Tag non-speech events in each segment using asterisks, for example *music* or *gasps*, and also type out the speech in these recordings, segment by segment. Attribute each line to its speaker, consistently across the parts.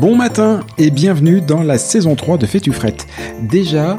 Speaker 1: Bon matin et bienvenue dans la saison 3 de Fais-tu. Déjà,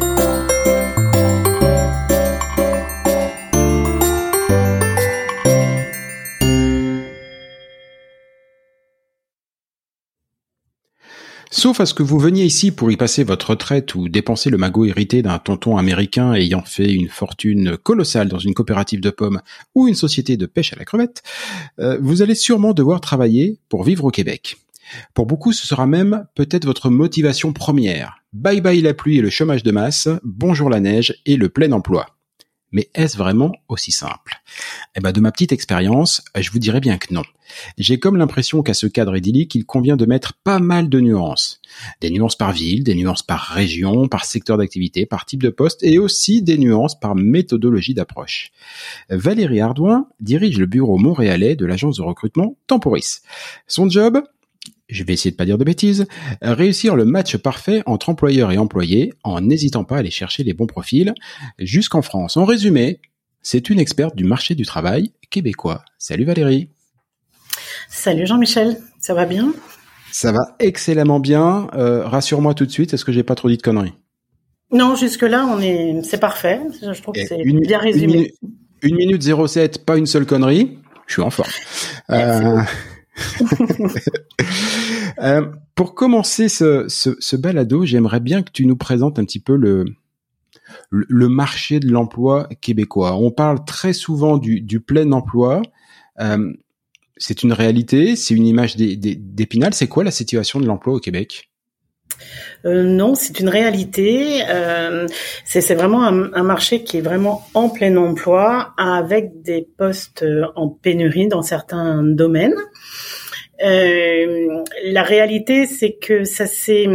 Speaker 1: Sauf à ce que vous veniez ici pour y passer votre retraite ou dépenser le magot hérité d'un tonton américain ayant fait une fortune colossale dans une coopérative de pommes ou une société de pêche à la crevette, euh, vous allez sûrement devoir travailler pour vivre au Québec. Pour beaucoup, ce sera même peut-être votre motivation première. Bye bye la pluie et le chômage de masse, bonjour la neige et le plein emploi. Mais est-ce vraiment aussi simple? Eh ben, de ma petite expérience, je vous dirais bien que non. J'ai comme l'impression qu'à ce cadre idyllique, il convient de mettre pas mal de nuances. Des nuances par ville, des nuances par région, par secteur d'activité, par type de poste, et aussi des nuances par méthodologie d'approche. Valérie Ardouin dirige le bureau montréalais de l'agence de recrutement Temporis. Son job? Je vais essayer de pas dire de bêtises, réussir le match parfait entre employeur et employé en n'hésitant pas à aller chercher les bons profils jusqu'en France. En résumé, c'est une experte du marché du travail québécois. Salut Valérie.
Speaker 2: Salut Jean-Michel, ça va bien?
Speaker 1: Ça va excellemment bien. Euh, Rassure-moi tout de suite, est-ce que j'ai pas trop dit de conneries?
Speaker 2: Non, jusque là, on est, c'est parfait. Je trouve que c'est bien résumé.
Speaker 1: Une, minute 07, pas une seule connerie. Je suis en forme. *laughs* Euh, euh, pour commencer ce, ce, ce balado, j'aimerais bien que tu nous présentes un petit peu le, le marché de l'emploi québécois. On parle très souvent du, du plein emploi. Euh, c'est une réalité, c'est une image d'épinal. C'est quoi la situation de l'emploi au Québec?
Speaker 2: Euh, non, c'est une réalité. Euh, c'est vraiment un, un, marché qui est vraiment en plein emploi, avec des postes en pénurie dans certains domaines. Euh, la réalité, c'est que ça s'est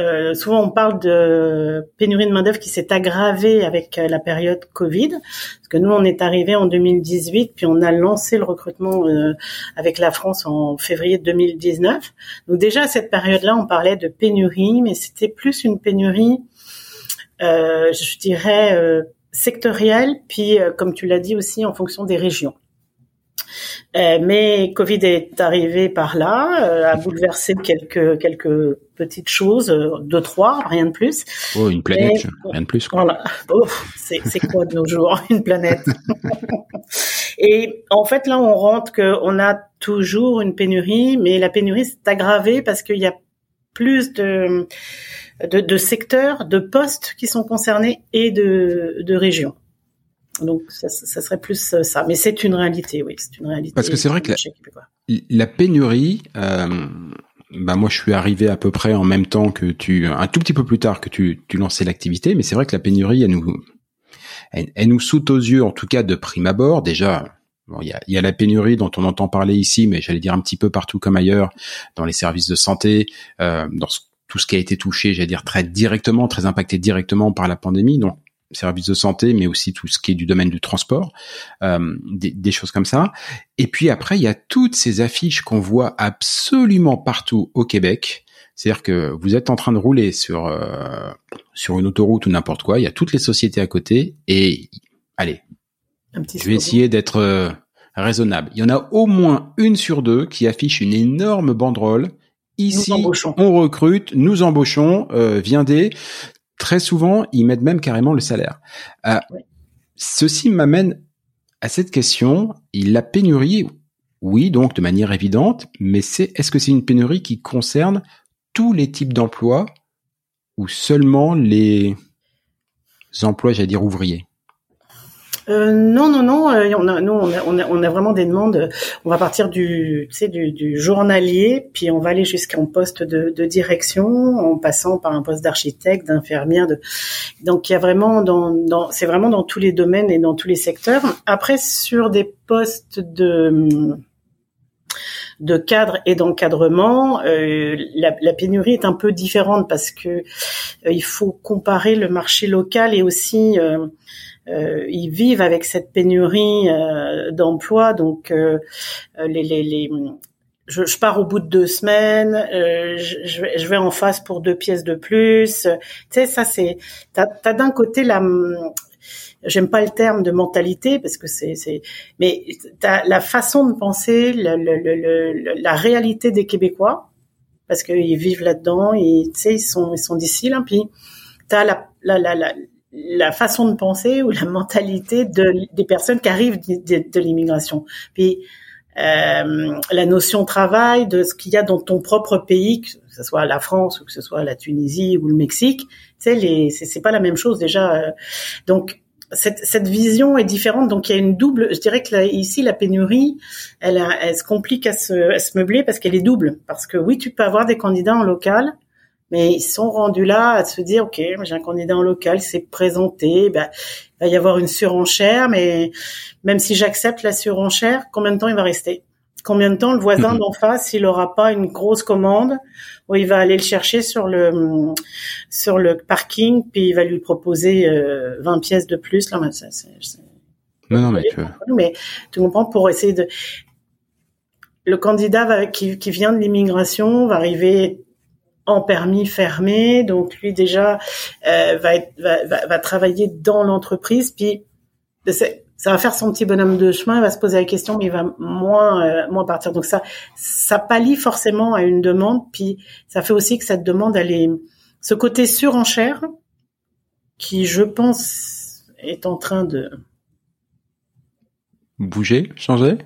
Speaker 2: euh, souvent on parle de pénurie de main d'œuvre qui s'est aggravée avec euh, la période Covid, parce que nous on est arrivé en 2018, puis on a lancé le recrutement euh, avec la France en février 2019. Donc déjà à cette période-là, on parlait de pénurie, mais c'était plus une pénurie je dirais, sectorielle, puis comme tu l'as dit aussi en fonction des régions. Euh, mais Covid est arrivé par là, euh, a bouleversé quelques quelques petites choses, euh, deux trois, rien de plus.
Speaker 1: Oh, une planète, rien de plus. Quoi.
Speaker 2: Voilà, oh, c'est c'est quoi de nos jours *laughs* une planète? Et en fait là, on rentre que on a toujours une pénurie, mais la pénurie s'est aggravée parce qu'il y a plus de, de, de secteurs, de postes qui sont concernés et de, de régions. Donc ça, ça, serait plus euh, ça, mais c'est une réalité, oui, c'est une réalité.
Speaker 1: Parce que c'est vrai que la, la pénurie, euh, bah moi je suis arrivé à peu près en même temps que tu, un tout petit peu plus tard que tu, tu lançais l'activité, mais c'est vrai que la pénurie, elle nous, elle, nous saute aux yeux, en tout cas de prime abord. Déjà, il y, a, y a la pénurie dont on entend parler ici, mais j'allais dire un petit peu partout comme ailleurs, dans les services de santé, euh, dans tout ce qui a été touché, j'allais dire très directement, très impacté directement par la pandémie. Donc services de santé, mais aussi tout ce qui est du domaine du transport, euh, des, des, choses comme ça. Et puis après, il y a toutes ces affiches qu'on voit absolument partout au Québec. C'est-à-dire que vous êtes en train de rouler sur euh, sur une autoroute ou n'importe quoi, il y a toutes les sociétés à côté et allez, je vais essayer d'être euh, raisonnable. Il y en a au moins une sur deux qui affiche une énorme banderole Ici, on recrute, nous embauchons, euh, viendez. Très souvent, ils mettent même carrément le salaire. Euh, ceci m'amène à cette question. La pénurie, oui, donc de manière évidente, mais c'est est-ce que c'est une pénurie qui concerne tous les types d'emplois ou seulement les emplois, j'allais dire ouvriers?
Speaker 2: Euh, non, non, non. Euh, on a, nous, on a, on a, on a, vraiment des demandes. On va partir du, tu sais, du, du journalier, puis on va aller jusqu'à un poste de, de, direction, en passant par un poste d'architecte, d'infirmière. De... Donc, il y a vraiment dans, dans c'est vraiment dans tous les domaines et dans tous les secteurs. Après, sur des postes de de cadre et d'encadrement, euh, la, pénurie est un peu différente parce que euh, il faut comparer le marché local et aussi euh, ils vivent avec cette pénurie d'emplois, donc les, les, je, pars au bout de deux semaines, je, je, vais en face pour deux pièces de plus. Tu sais, ça c'est, t'as as, d'un côté la, j'aime pas le terme de mentalité parce que c'est, c'est, mais t'as la façon de penser, le, le, le, la réalité des Québécois parce qu'ils vivent là-dedans, et tu sais, ils sont, ils sont d'ici là, puis t'as la, la, la, la la façon de penser ou la mentalité de, des personnes qui arrivent de, de, l'immigration. Puis euh, la notion travail, de ce qu'il y a dans ton propre pays, que ce soit la France ou que ce soit la Tunisie ou le Mexique, tu sais, c'est pas la même chose déjà. Donc cette, vision est différente. Donc il y a une double. Je dirais que ici la pénurie, elle, elle se complique à se, à se meubler parce qu'elle est double. Parce que oui, tu peux avoir des candidats en local mais ils sont rendus là à se dire, ok, j'ai un candidat en local, c'est présenté, ben, il va y avoir une surenchère, mais même si j'accepte la surenchère, combien de temps il va rester? Combien de temps le voisin mhm. d'en face, il aura pas une grosse commande où il va aller le chercher sur le sur le parking, puis il va lui proposer 20 euh, pièces de plus. Là, ça,
Speaker 1: non, non, mais tu...
Speaker 2: mais tu comprends pour essayer de le candidat qui, qui vient de l'immigration va arriver en permis fermé, donc lui déjà euh, va, être, va, va, travailler dans l'entreprise, puis ça va faire son petit bonhomme de chemin, il va se poser la question, mais il va moins euh, moins partir. Donc ça ça pallie forcément à une demande, puis ça fait aussi que cette demande elle est ce côté surenchère qui je pense est en train de
Speaker 1: bouger, changer?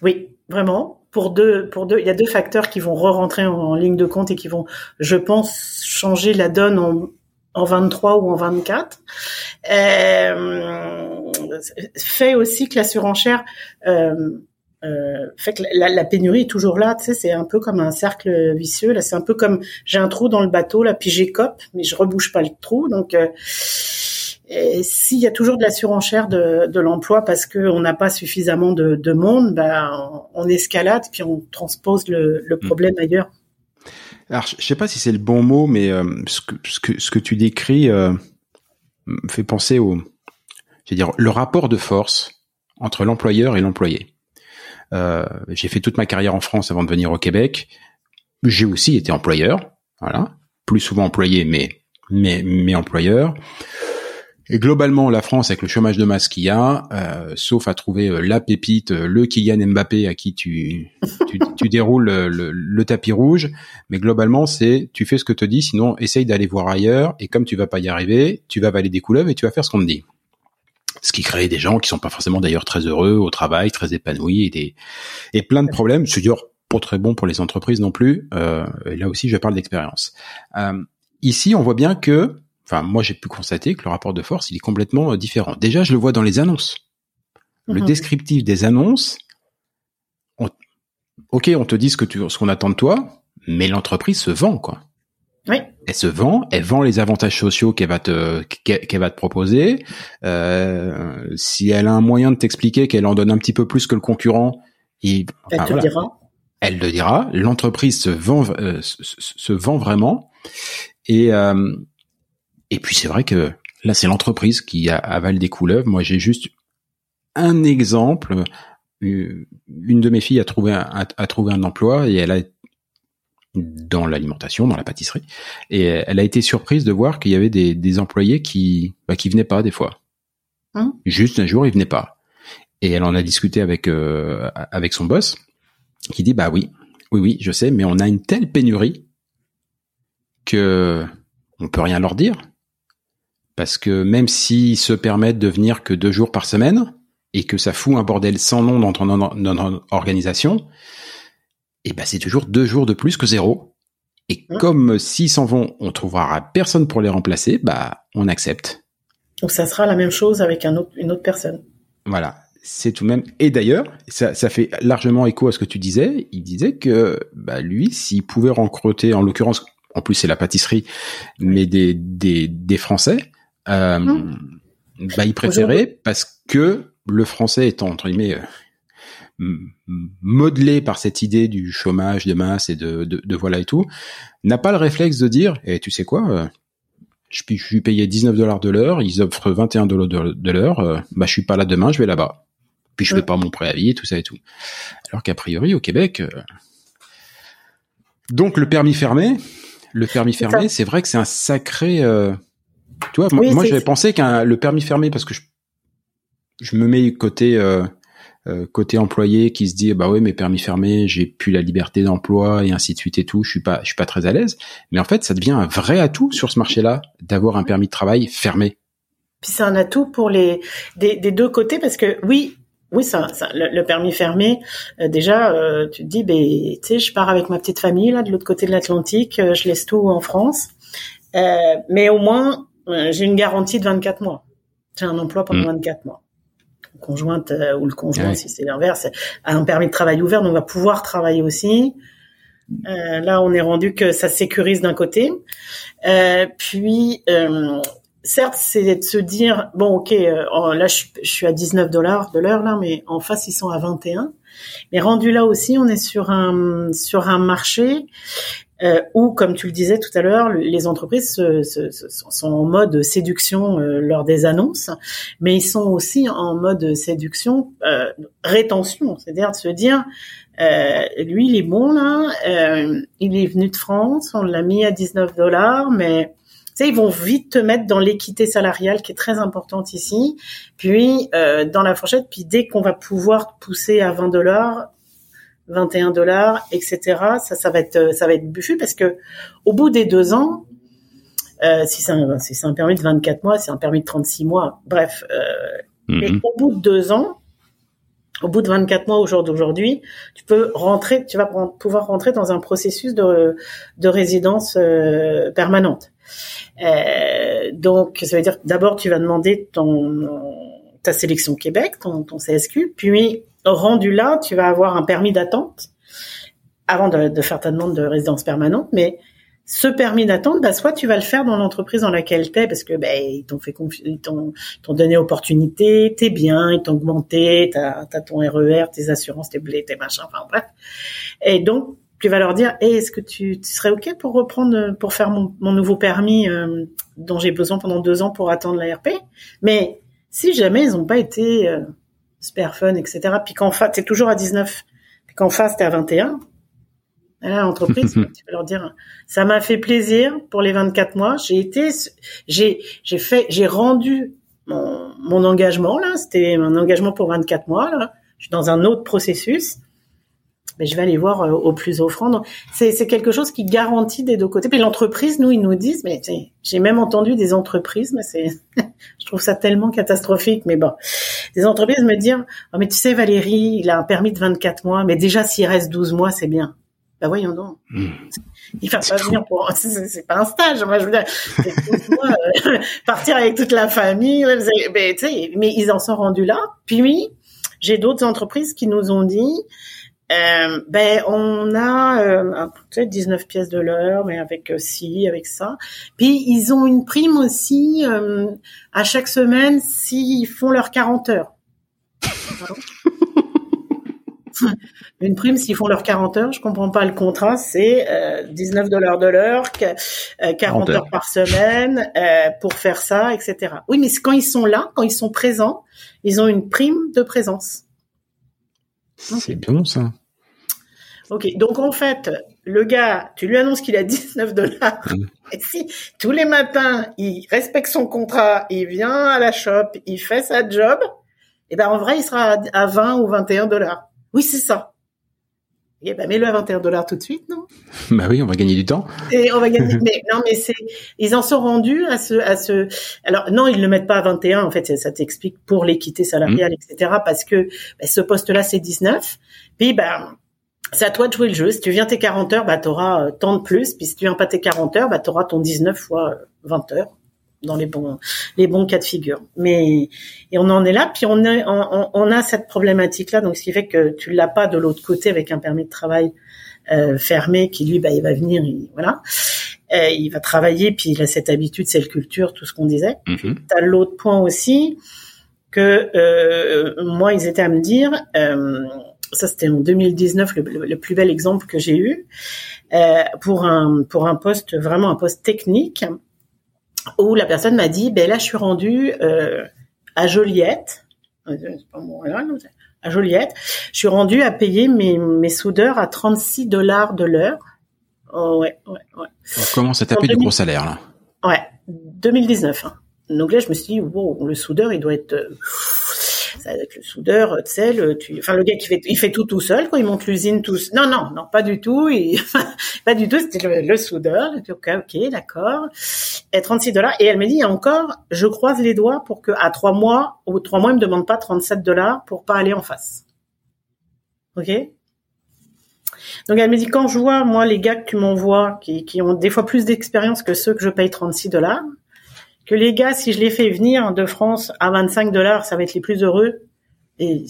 Speaker 2: Oui, vraiment pour deux, pour deux, il y a deux facteurs qui vont re-rentrer en, ligne de compte et qui vont, je pense, changer la donne en, en 23 ou en 24. Euh, fait aussi que la surenchère euh, euh, fait que la, la, pénurie est toujours là. Tu sais, c'est un peu comme un cercle vicieux. Là, c'est un peu comme j'ai un trou dans le bateau, là, puis j'écope, mais je rebouche pas le trou. Donc euh, s'il y a toujours de la surenchère de, de l'emploi parce qu'on n'a pas suffisamment de, de monde, ben, on, escalade puis on transpose le, le hmm. problème ailleurs.
Speaker 1: Alors, je sais pas si c'est le bon mot, mais euh, ce, que, ce, que, ce que tu décris euh, me fait penser au, dire, le rapport de force entre l'employeur et l'employé. Euh, j'ai fait toute ma carrière en France avant de venir au Québec. J'ai aussi été employeur, voilà, plus souvent employé, mais mais mais employeur. Et globalement, la France, avec le chômage de masse qu'il y a, euh, sauf à trouver euh, la pépite, euh, le Kylian Mbappé à qui tu, tu, tu déroules le, le, tapis rouge, mais globalement, c'est tu fais ce que te dit, sinon essaye d'aller voir ailleurs, et comme tu vas pas y arriver, tu vas valer des couleuvres et tu vas faire ce qu'on te dit. Ce qui crée des gens qui sont pas forcément d'ailleurs très heureux au travail, très épanouis, et, des, et plein de problèmes. C'est dur, pas très bon pour les entreprises non plus. Euh, là aussi, je parle d'expérience. Euh, ici, on voit bien que enfin moi j'ai pu constater que le rapport de force il est complètement euh, différent. Déjà je le vois dans les annonces. Le mhm. descriptif des annonces, ok on te dit ce que tu ce qu'on attend de toi, mais l'entreprise se vend quoi.
Speaker 2: Oui.
Speaker 1: Elle se vend, elle vend les avantages sociaux qu'elle va te qu'elle va te proposer. Euh, si elle a un moyen de t'expliquer qu'elle en donne un petit peu plus que le concurrent,
Speaker 2: elle te le dira.
Speaker 1: Elle le dira. L'entreprise se vend euh, se, vend vraiment et euh, et puis c'est vrai que là, c'est l'entreprise qui avale des couleuvres. Moi, j'ai juste un exemple. Euh, une de mes filles a trouvé un, a, trouvé un emploi et elle a dans l'alimentation, dans la pâtisserie, et elle a été surprise de voir qu'il y avait des, des employés qui bah, qui venaient pas des fois. Hein? Juste un jour, ils venaient pas. Et elle en a discuté avec euh, avec son boss, qui dit bah oui, oui oui, je sais, mais on a une telle pénurie que on peut rien leur dire parce que même s'ils se permettent de venir que deux jours par semaine et que ça fout un bordel sans nom dans ton, organisation, et eh ben c'est toujours deux jours de plus que zéro. Et comme s'ils s'en vont, on trouvera personne pour les remplacer, bah on accepte.
Speaker 2: Donc ça sera la même chose avec un autre, une autre personne.
Speaker 1: Voilà, c'est tout de même. Et d'ailleurs, ça, ça, fait largement écho à ce que tu disais. Il disait que bah, lui, s'il pouvait recruter, en l'occurrence, en plus c'est la pâtisserie, mais des, des, des Français, euh, bah, il préférait parce que le français étant entre guillemets euh, modelé par cette idée du chômage de masse et de, de, de voilà et tout, n'a pas le réflexe de dire, et eh, tu sais quoi, euh, je, je suis payé 19 dollars de l'heure, ils offrent 21 dollars de, l'heure, euh, bah je suis pas là demain, je vais là-bas. Puis je fais pas mon préavis, tout ça et tout. Alors qu'a priori au Québec, euh, donc le permis fermé, le permis fermé, c'est vrai que c'est un sacré tu vois, moi, j'avais pensé qu'un le permis fermé parce que je, je me mets côté euh, euh, côté employé qui se dit bah oui mais permis fermé, j'ai plus la liberté d'emploi et ainsi de suite et tout, je suis pas je suis pas très à l'aise. Mais en fait, ça devient un vrai atout sur ce marché-là d'avoir un permis de travail fermé.
Speaker 2: Puis c'est un atout pour les des, des, deux côtés parce que oui, oui, ça, ça le, permis fermé, euh, déjà, euh, tu te dis, ben, tu sais, je pars avec ma petite famille là de l'autre côté de l'Atlantique, je laisse tout en France, mais au moins j'ai une garantie de 24 mois. J'ai un emploi pendant 24 mm. mois. Conjointe euh, ou le conjoint, si c'est l'inverse, a un permis de travail ouvert, donc on va pouvoir travailler aussi. Euh, là, on est rendu que ça sécurise d'un côté. Euh, puis, euh, certes, c'est de se dire bon, ok, euh, là, je, je, suis à 19 dollars de l'heure là, mais en face, ils sont à 21. Mais rendu là aussi, on est sur un sur un marché euh, ou comme tu le disais tout à l'heure, les entreprises se, se, sont en mode séduction euh, lors des annonces, mais ils sont aussi en mode séduction euh, rétention, c'est-à-dire de se dire euh, lui il est bon là, euh, il est venu de France, on l'a mis à 19 dollars, mais tu sais, ils vont vite te mettre dans l'équité salariale qui est très importante ici, puis dans la fourchette, puis dès qu'on va pouvoir pousser à 20 dollars, 21 dollars, etc. Ça, ça va être, euh, ça va être buffu parce que au bout des deux ans, euh, si c'est un, si un permis de 24 mois, c'est un permis de 36 mois. Bref, euh, mhm. au bout de deux ans, au bout de 24 mois au jour d'aujourd'hui, tu peux rentrer, tu vas pouvoir rentrer dans un processus de, de résidence euh, permanente. Euh, donc, ça veut dire que d'abord, tu vas demander ton ta sélection Québec, ton, ton CSQ, puis rendu là, tu vas avoir un permis d'attente avant de, faire ta demande de résidence permanente, mais ce permis d'attente, bah, soit tu vas le faire dans l'entreprise dans laquelle tu es, parce que bah, ils t'ont fait ils t'ont, donné opportunité, t'es bien, ils t'ont augmenté, t'as as ton RER, e tes assurances, tes blés, tes machins, enfin bref. Et donc tu vas leur dire, hey, est-ce que tu, serais ok pour reprendre, pour faire mon, nouveau permis euh, dont j'ai besoin pendant deux ans pour attendre l'ARP Mais si jamais ils n'ont pas été euh, super fun, etc. Puis qu'en face, t'es toujours à 19, puis qu'en face t'es à 21, là, l'entreprise, *laughs* tu vas leur dire, ça m'a fait plaisir pour les 24 mois. J'ai été, j'ai, j'ai fait, j'ai rendu mon, mon engagement là. C'était un engagement pour 24 mois là. Je suis dans un autre processus mais je vais aller voir euh, au plus offrant. C'est, c'est quelque chose qui garantit des deux côtés. Puis l'entreprise, nous, ils nous disent, mais j'ai même entendu des entreprises, mais c'est, *laughs* je trouve ça tellement catastrophique. Mais bon, des entreprises me disent, oh, mais tu sais, Valérie, il a un permis de 24 mois, mais déjà s'il reste 12 mois, c'est bien. Ben voyons donc. Mmh. Il va pas venir pour, *laughs* c'est, pas un stage. Moi, je veux dire, euh, *laughs* partir avec toute la famille. Mais, mais ils en sont rendus là. Puis, j'ai d'autres entreprises qui nous ont dit, euh, ben on a euh, peut-être 19 pièces de l'heure, mais avec euh, ci, avec ça. Puis ils ont une prime aussi euh, à chaque semaine s'ils font leurs 40 heures. *laughs* une prime s'ils font leurs 40 heures, je comprends pas le contrat, c'est 19 dollars de l'heure, 40 heures. par semaine pour faire ça, etc. Oui, mais quand ils sont là, quand ils sont présents, ils ont une prime de présence.
Speaker 1: C'est bon ça.
Speaker 2: Ok, donc en fait, le gars, tu lui annonces qu'il a *laughs* 19 dollars. Mm. Et si tous les matins, il respecte son contrat, il vient à la shop, il fait sa job, et eh ben en vrai, il sera à 20 ou 21 dollars. Oui, c'est ça. Et eh ben mets-le à 21 dollars tout de suite, non? *laughs*
Speaker 1: Bah oui, on va gagner du temps.
Speaker 2: Et on va gagner. *laughs* mais non, mais c'est, ils en sont rendus à ce, à ce. Alors non, ils le mettent pas à 21. En fait, ça t'explique pour l'équité salariale, mm. etc. Parce que ben, ce poste-là, c'est 19. Puis ben c'est à toi de jouer le jeu. Si tu viens tes 40 heures, bah, tu auras euh, tant de plus. Puis si tu viens pas tes 40 heures, bah, tu auras ton 19 fois 20 euh, heures dans les bons les bons cas de figure. Mais et on en est là. Puis on a on, on a cette problématique là. Donc ce qui fait que tu l'as pas de l'autre côté avec un permis de travail euh, fermé qui lui bah il va venir il, voilà euh, il va travailler puis il a cette habitude c'est le culture tout ce qu'on disait. Mm-hmm. Tu as l'autre point aussi que euh, moi ils étaient à me dire ça c'était en 2019 le, plus bel exemple que j'ai eu pour un pour un poste vraiment un poste technique où la personne m'a dit ben là je suis rendue à Joliette à Joliette. Je suis rendue à payer mes mes soudeurs à 36 dollars de l'heure. Oh, ouais ouais ouais.
Speaker 1: On commence à taper du gros salaire là?
Speaker 2: Ouais 2019 hein. donc là je me suis dit wow le soudeur il doit être euh, avec le soudeur, tu sais, le, tu, enfin le gars qui fait, il fait tout tout seul, quoi. Il monte l'usine tout. Non, non, non, pas du tout. Il, *laughs* pas du tout. C'était le, soudeur. Ok, ok, d'accord. Et 36 dollars. Et elle me dit, encore, je croise les doigts pour que à trois mois, au trois mois, il me demande pas 37 dollars pour pas aller en face. Ok? Donc elle me dit quand je vois moi les gars que tu m'envoies qui, qui ont des fois plus d'expérience que ceux que je paye 36 dollars, que les gars, si je les fais venir de France à 25 dollars, ça va être les plus heureux. Et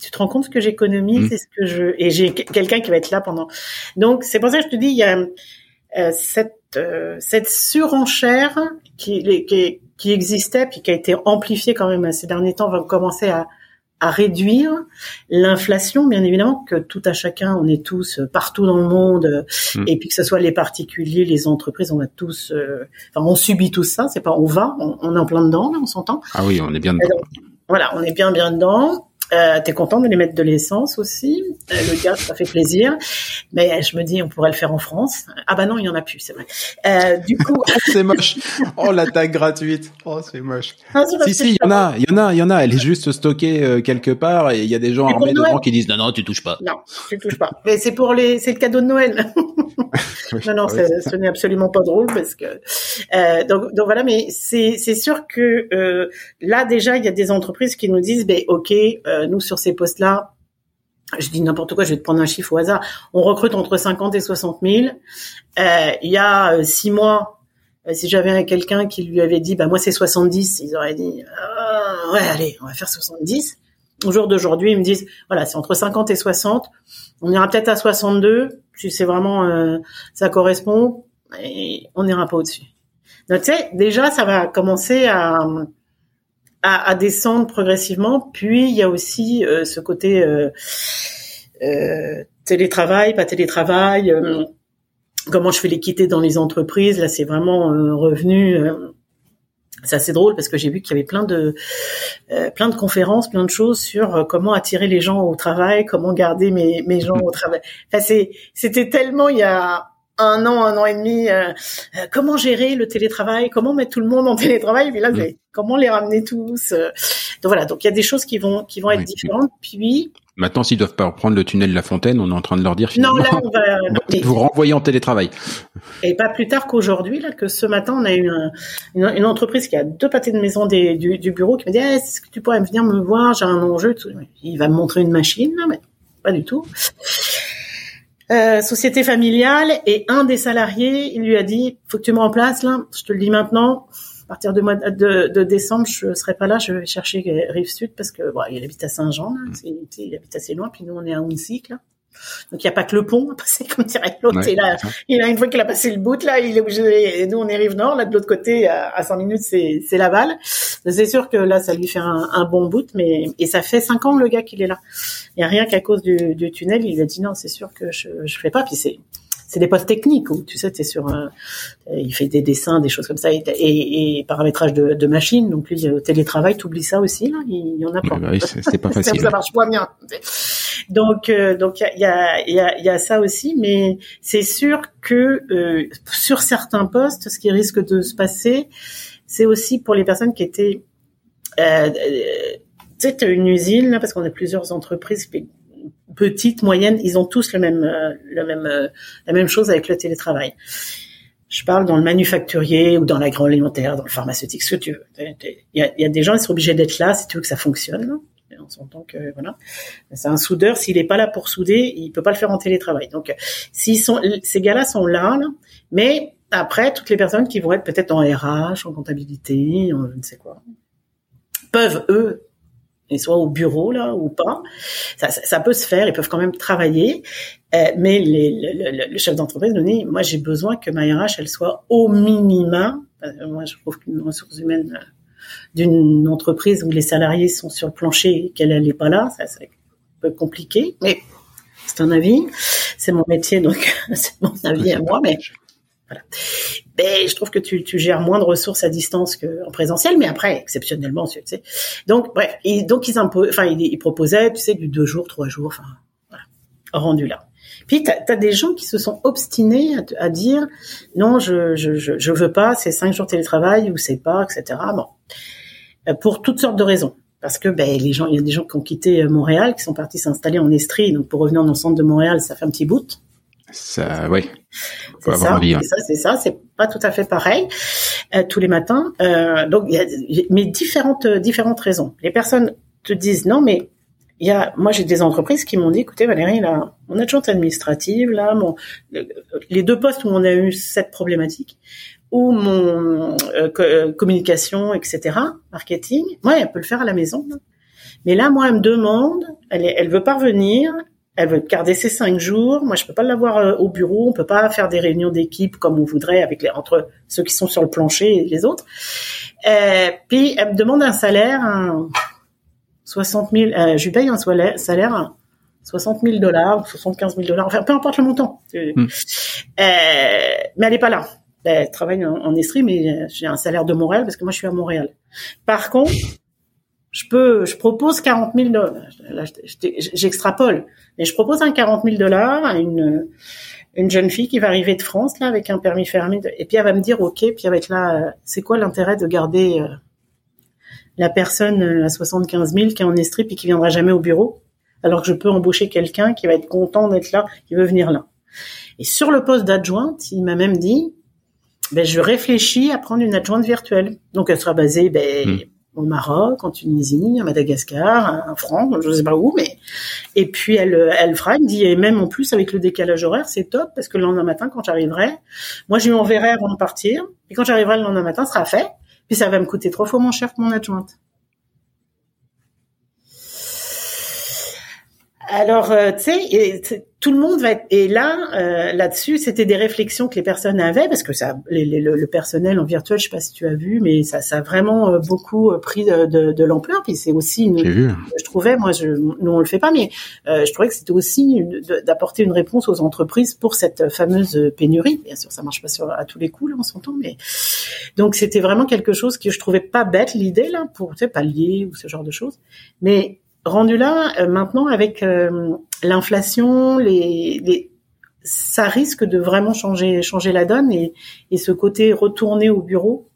Speaker 2: tu te rends compte ce que j'économise mmh. et ce que je et j'ai quelqu'un qui va être là pendant. Donc c'est pour ça que je te dis il y a euh, cette euh, cette surenchère qui, qui qui existait puis qui a été amplifiée quand même ces derniers temps va commencer à à réduire l'inflation, bien évidemment, que tout à chacun, on est tous euh, partout dans le monde, mm. et puis que ce soit les particuliers, les entreprises, on va tous, euh, enfin, on subit tout ça. C'est pas, on va, on, est en plein dedans, on s'entend.
Speaker 1: Ah oui, on est bien dedans.
Speaker 2: voilà, on est bien bien dedans. Euh, T'es content de les mettre de l'essence aussi? Euh, le gaz, ça fait plaisir. Mais je me dis, on pourrait le faire en France. Ah bah non, il y en a plus, c'est vrai. Euh, du coup, *laughs*
Speaker 1: c'est moche. Oh l'attaque gratuite. Oh c'est moche. si si, il y en a, il y en a, il y en a. Elle est juste stockée euh, quelque part et il y a des gens armés devant qui disent non non, tu touches pas.
Speaker 2: Non, tu touches pas. Mais c'est pour les, c'est le cadeau de Noël. *laughs* non non, ce n'est absolument pas drôle parce que euh, donc donc voilà. Mais c'est c'est sûr que euh, là déjà il y a des entreprises qui nous disent ben ok. Euh, nous sur ces postes-là, je dis n'importe quoi, je vais te prendre un chiffre au hasard. On recrute entre 50 et 60 000. Euh, il y a euh, six mois, si j'avais quelqu'un qui lui avait dit, bah moi c'est 70, ils auraient dit, ouais allez, on va faire 70. Au jour d'aujourd'hui, ils me disent, voilà, c'est entre 50 et 60. On ira peut-être à 62 si c'est vraiment ça correspond, et on n'ira pas au-dessus. Donc tu sais, déjà ça va commencer à à, descendre progressivement. Puis il y a aussi euh, ce côté euh, euh, télétravail, pas télétravail. comment je fais l'équité dans les entreprises Là, c'est vraiment revenu. c'est assez drôle parce que j'ai vu qu'il y avait plein de euh, plein de conférences, plein de choses sur comment attirer les gens au travail, comment garder mes mes gens au travail. Enfin c'était tellement il y a un an, un an et demi, euh, comment gérer le télétravail, comment mettre tout le monde en *laughs* télétravail, puis là, mm. comment les ramener tous. donc voilà, donc il y a des choses qui vont qui vont être différentes. Puis
Speaker 1: Maintenant, s'ils doivent pas reprendre le tunnel de la Fontaine, on est en train de leur dire finalement.
Speaker 2: Non, là, on va, *laughs*
Speaker 1: vous renvoyer en télétravail.
Speaker 2: Et pas plus tard qu'aujourd'hui, là, que ce matin, on a eu une, entreprise qui a deux pâtés de maison des, du, bureau qui me dit eh, est-ce que tu pourrais venir me voir? J'ai un enjeu. Il va me montrer une machine, mais pas du tout. Euh, société familiale et un des salariés, il lui a dit faut que tu me remplaces là. Je te le dis maintenant à partir de mois de, de, décembre, je serai pas là. Je vais chercher Rive Sud parce que bon, il habite à Saint-Jean. Mm. il habite assez loin. Puis nous, on est à Hunsic, là. Donc il n'y a pas que le pont à passer *laughs* comme dirait l'autre. Ouais, là, il a une fois qu'il a passé le bout là, il est obligé. Et nous on est rive nord, là de l'autre côté à, 5 minutes c'est c'est Laval. C'est sûr que là ça lui fait un, un, bon bout, mais et ça fait 5 ans le gars qu'il est là. Il y a rien qu'à cause du, du, tunnel, il a dit non c'est sûr que je je fais pas. Puis c'est c'est des postes techniques où tu sais, es sur, euh, il fait des dessins, des choses comme ça, et, et, paramétrage de, de machines. Donc lui, le télétravail, oublies ça aussi là. Il y en a pas.
Speaker 1: Oui, c'est pas *laughs* facile.
Speaker 2: ça marche pas bien. Donc euh, donc il y a y a, y a ça aussi, mais c'est sûr que euh, sur certains postes, ce qui risque de se passer, c'est aussi pour les personnes qui étaient euh, tu sais, une usine, là, parce qu'on a plusieurs entreprises petites, moyennes, ils ont tous le même, euh, le même, euh, la même chose avec le télétravail. Je parle dans le manufacturier ou dans l'agroalimentaire, dans le pharmaceutique, ce que tu veux. Il y a, y a, des gens qui sont obligés d'être là si tu veux que ça fonctionne. On s'entend que voilà, c'est un soudeur. S'il n'est pas là pour souder, il peut pas le faire en télétravail. Donc, s'ils sont, ces gars-là sont là, là, mais après, toutes les personnes qui vont être peut-être en RH, en comptabilité, en je ne sais quoi, peuvent eux et soit au bureau là ou pas. Ça, ça, peut se faire, ils peuvent quand même travailler, euh, mais les, le, le, chef d'entreprise nous dit, moi j'ai besoin que ma RH elle soit au minima. Euh, moi je trouve qu'une ressource humaine euh, d'une entreprise où les salariés sont sur le plancher et qu'elle n'est pas là, ça c'est un peu compliqué, mais c'est un avis, c'est mon métier donc *laughs* c'est mon avis à moi, mais voilà. Ben, je trouve que tu, tu, gères moins de ressources à distance qu'en présentiel, mais après, exceptionnellement, tu sais. Donc, bref, et donc ils ils, proposaient, tu sais, du deux jours, trois jours, enfin, rendu là. Puis tu as, des gens qui se sont obstinés à, à dire non, je, je, je, je, veux pas, c'est cinq jours de télétravail ou c'est pas, etc. Bon, euh, pour toutes sortes de raisons. Parce que ben, les gens, il y a des gens qui ont quitté euh, Montréal, qui sont partis s'installer en Estrie, donc pour revenir dans le centre de Montréal, ça fait un petit bout.
Speaker 1: Ça, oui.
Speaker 2: C'est ça, c'est ça, c'est pas tout à fait pareil euh, tous les matins. Euh, donc, il y a mais différentes différentes raisons. Les personnes te disent non, mais il y a, moi j'ai des entreprises qui m'ont dit, écoutez Valérie, là, mon adjointe administrative, là, mon, les deux postes où on a eu cette problématique, ou mon euh, euh, communication, etc., marketing, moi elle peut le faire à la maison. Mais là, moi, elle me demande, elle, elle veut pas revenir, elle veut garder ses cinq jours. Moi, je peux pas l'avoir euh, au bureau. On peut pas faire des réunions d'équipe comme on voudrait avec les, entre ceux qui sont sur le plancher et les autres. Euh, puis, elle me demande un salaire, un 60 000, euh, je lui paye un salaire, 60 000 dollars, 75 000 dollars, enfin, peu importe le montant. Hmm. Euh, mais elle est pas là. Elle travaille en, en Estrie, mais j'ai un salaire de Montréal parce que moi, je suis à Montréal. Par contre, je peux, je propose 40 000 dollars. J'extrapole, mais je propose un 40 000 dollars à une une jeune fille qui va arriver de France là avec un permis fermé et puis elle va me dire ok, puis elle va être là. C'est quoi l'intérêt de garder euh, la personne euh, à 75 000 qui est en Estrie puis qui viendra jamais au bureau, alors que je peux embaucher quelqu'un qui va être content d'être là, qui veut venir là. Et sur le poste d'adjointe, il m'a même dit, ben je réfléchis à prendre une adjointe virtuelle. Donc elle sera basée ben, hmm au Maroc, en Tunisie, à Madagascar, en France, je sais pas où, mais et puis elle, elle fera, elle dit et même en plus avec le décalage horaire, c'est top parce que le lendemain matin quand j'arriverai, moi je lui enverrai avant de partir, et quand j'arriverai le lendemain matin, ce sera fait, puis ça va me coûter trois fois moins cher que mon adjointe. Alors, euh, tu sais, tout le monde va être et là euh, là-dessus c'était des réflexions que les personnes avaient parce que ça les, les, le, personnel en virtuel je sais pas si tu as vu mais ça ça a vraiment euh, beaucoup euh, pris de, de, de l'ampleur puis c'est aussi une
Speaker 1: vu.
Speaker 2: je trouvais moi je nous on le fait pas mais euh, je trouvais que c'était aussi d'apporter une réponse aux entreprises pour cette fameuse pénurie bien sûr ça marche pas sur à tous les coups là on s'entend mais donc c'était vraiment quelque chose que je trouvais pas bête l'idée là pour tu sais pallier ou ce genre de choses mais rendu là, euh, maintenant avec euh, l'inflation, les, les, ça risque de vraiment changer changer la donne et, et ce côté retourner au bureau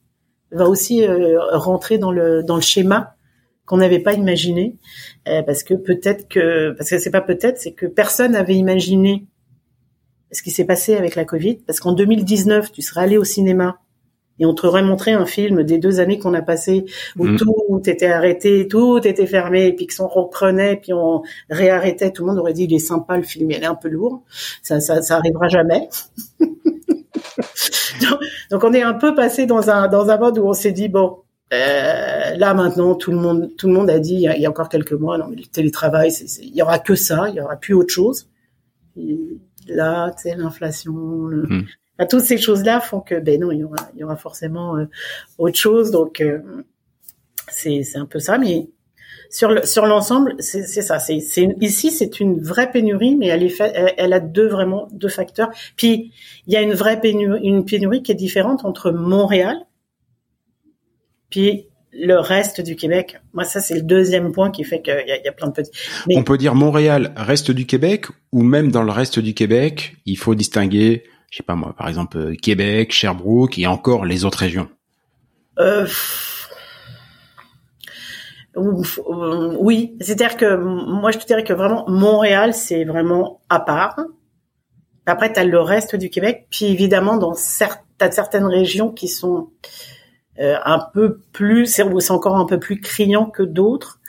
Speaker 2: va aussi euh, rentrer dans le dans le schéma qu'on n'avait pas imaginé. Parce que peut-être que parce que c'est pas peut-être c'est que personne n'avait imaginé ce qui s'est passé avec la Covid. Parce qu'en 2019 tu serais allé au cinéma et on te aurait montré un film des deux années qu'on a passé où mm. tout était arrêté, tout était fermé, et puis qu'on reprenait, puis on réarrêtait, tout le monde aurait dit il est sympa le film, il est un peu lourd, ça, ça, ça arrivera jamais. *laughs* donc, on est un peu passé dans un dans un mode où on s'est dit bon. Euh, là maintenant, tout le monde, tout le monde a dit il y a, encore quelques mois, non mais le télétravail, il y aura que ça, il y aura plus autre chose. Et là, tu sais, l'inflation, mm toutes ces choses-là font que ben non, il y aura, forcément euh, autre chose. Donc euh, c'est un peu ça, mais sur le, sur l'ensemble, c'est ça. Ici c'est une vraie pénurie, mais elle a deux vraiment deux facteurs. Puis il y a une vraie pénurie, une pénurie qui est différente entre Montréal puis le reste du Québec. Moi, ça, c'est le deuxième point qui fait qu'il y, a plein de petits.
Speaker 1: On peut dire Montréal, reste du Québec, ou même dans le reste du Québec, il faut distinguer je sais pas moi, par exemple euh, Québec, Sherbrooke et encore les autres régions.
Speaker 2: Euh, Oui, c'est-à-dire que moi je te dirais que vraiment Montréal c'est vraiment à part. Après tu as le reste du Québec, puis évidemment dans as certaines régions qui sont euh, un peu plus, c'est encore un peu plus criant que d'autres.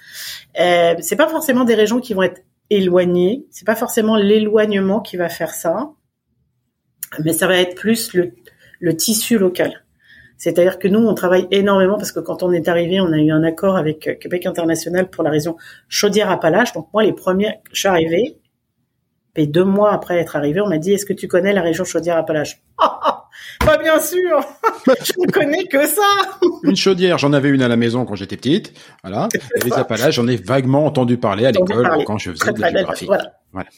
Speaker 2: Euh, c'est pas forcément des régions qui vont être éloignées, c'est pas forcément l'éloignement qui va faire ça mais ça va être plus le, le tissu local. C'est-à-dire que nous, on travaille énormément parce que quand on est arrivé, on a eu un accord avec euh, Québec International pour la région Chaudière-Appalaches. Donc moi, les premiers, je suis arrivé, et deux mois après être arrivé, on m'a dit, est-ce que tu connais la région Chaudière-Appalaches? *laughs* Pas bien sûr *laughs* Je ne connais que ça *laughs*
Speaker 1: Une chaudière, j'en avais une à la maison quand j'étais petite. Voilà. Et les Appalaches, j'en ai vaguement entendu parler à l'école quand je faisais de la géographie.
Speaker 2: Voilà. voilà.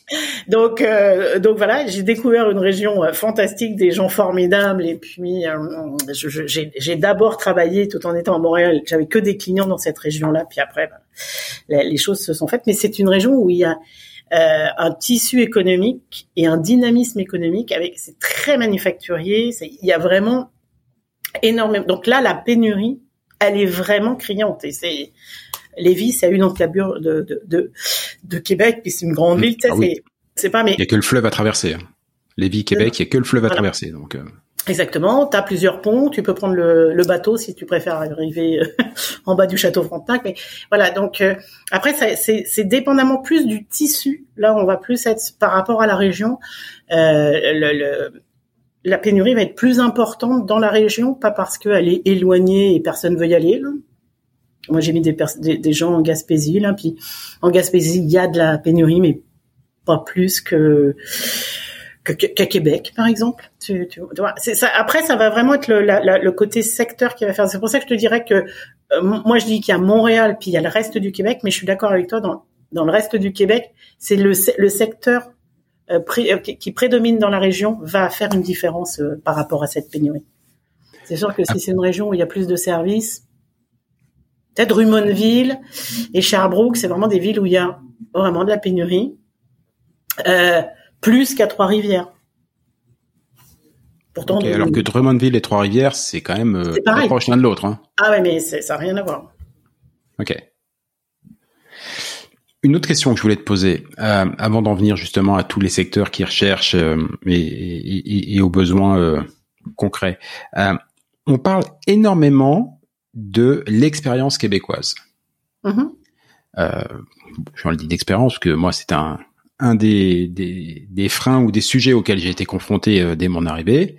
Speaker 2: Donc, euh, donc voilà, j'ai découvert une région euh, fantastique, des gens formidables. Et puis, euh, j'ai d'abord travaillé tout en étant à Montréal. J'avais que des clients dans cette région-là. Puis après, ben, les choses se sont faites. Mais c'est une région où il y a euh, un tissu économique et un dynamisme économique avec c'est très manufacturier. Il y a vraiment énormément. Donc là, la pénurie, elle est vraiment criante. Et c'est Lévis, c'est une enclavure de, de, de, de Québec, puis c'est une grande ville. Ah c'est pas mais
Speaker 1: il y a que le fleuve à traverser. Hein. Lévis, Québec, il y a que le fleuve à traverser. Donc euh...
Speaker 2: Exactement, tu as plusieurs ponts, tu peux prendre le, le, bateau si tu préfères arriver euh, *laughs* en bas du château Frontenac. Mais voilà, donc euh, après c'est dépendamment plus du tissu. Là, on va plus être par rapport à la région. Euh, le, le, la pénurie va être plus importante dans la région, pas parce qu'elle est éloignée et personne veut y aller. Là. Moi, j'ai mis des, des, des, gens en Gaspésie, là, puis en Gaspésie, il y a de la pénurie, mais pas plus que qu'à Québec, par exemple. Tu, tu, vois, ça, après, ça va vraiment être le, le, côté secteur qui va faire. C'est pour ça que je te dirais que euh, moi, je dis qu'il y a Montréal, puis il y a le reste du Québec, mais je suis d'accord avec toi. Dans, dans le reste du Québec, c'est le, le secteur euh, euh, qui prédomine dans la région va faire une différence euh, par rapport à cette pénurie. C'est sûr que si c'est une région où il y a plus de services, peut-être Drummondville et Sherbrooke, c'est vraiment des villes où il y a vraiment de la pénurie. Euh, plus qu'à Trois-Rivières.
Speaker 1: Pourtant, alors que Drummondville et Trois-Rivières, c'est quand même euh, proche l'un de l'autre. Hein.
Speaker 2: Ah ouais, mais ça n'a rien à voir.
Speaker 1: Ok. Une autre question que je voulais te poser, euh, avant d'en venir justement à tous les secteurs qui recherchent euh, et, et, aux besoins concrets, on parle énormément de l'expérience québécoise. Mm-hmm. je le dis d'expérience que moi c'est un un des, des, des, freins ou des sujets auxquels j'ai été confronté euh, dès mon arrivée.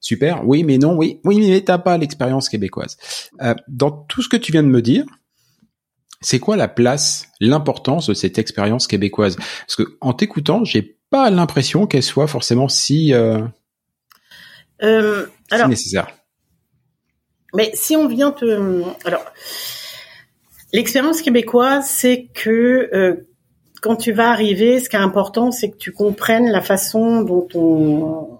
Speaker 1: Super, oui, mais non, oui, oui, mais t'as pas l'expérience québécoise. Euh, dans tout ce que tu viens de me dire, c'est quoi la place, l'importance de cette expérience québécoise? Parce que en t'écoutant, j'ai pas l'impression qu'elle soit forcément si, euh,
Speaker 2: Euh,
Speaker 1: si
Speaker 2: alors,
Speaker 1: nécessaire.
Speaker 2: mais si on vient te, alors, l'expérience québécoise, c'est que euh, quand tu vas arriver, ce qui est important, c'est que tu comprennes la façon dont on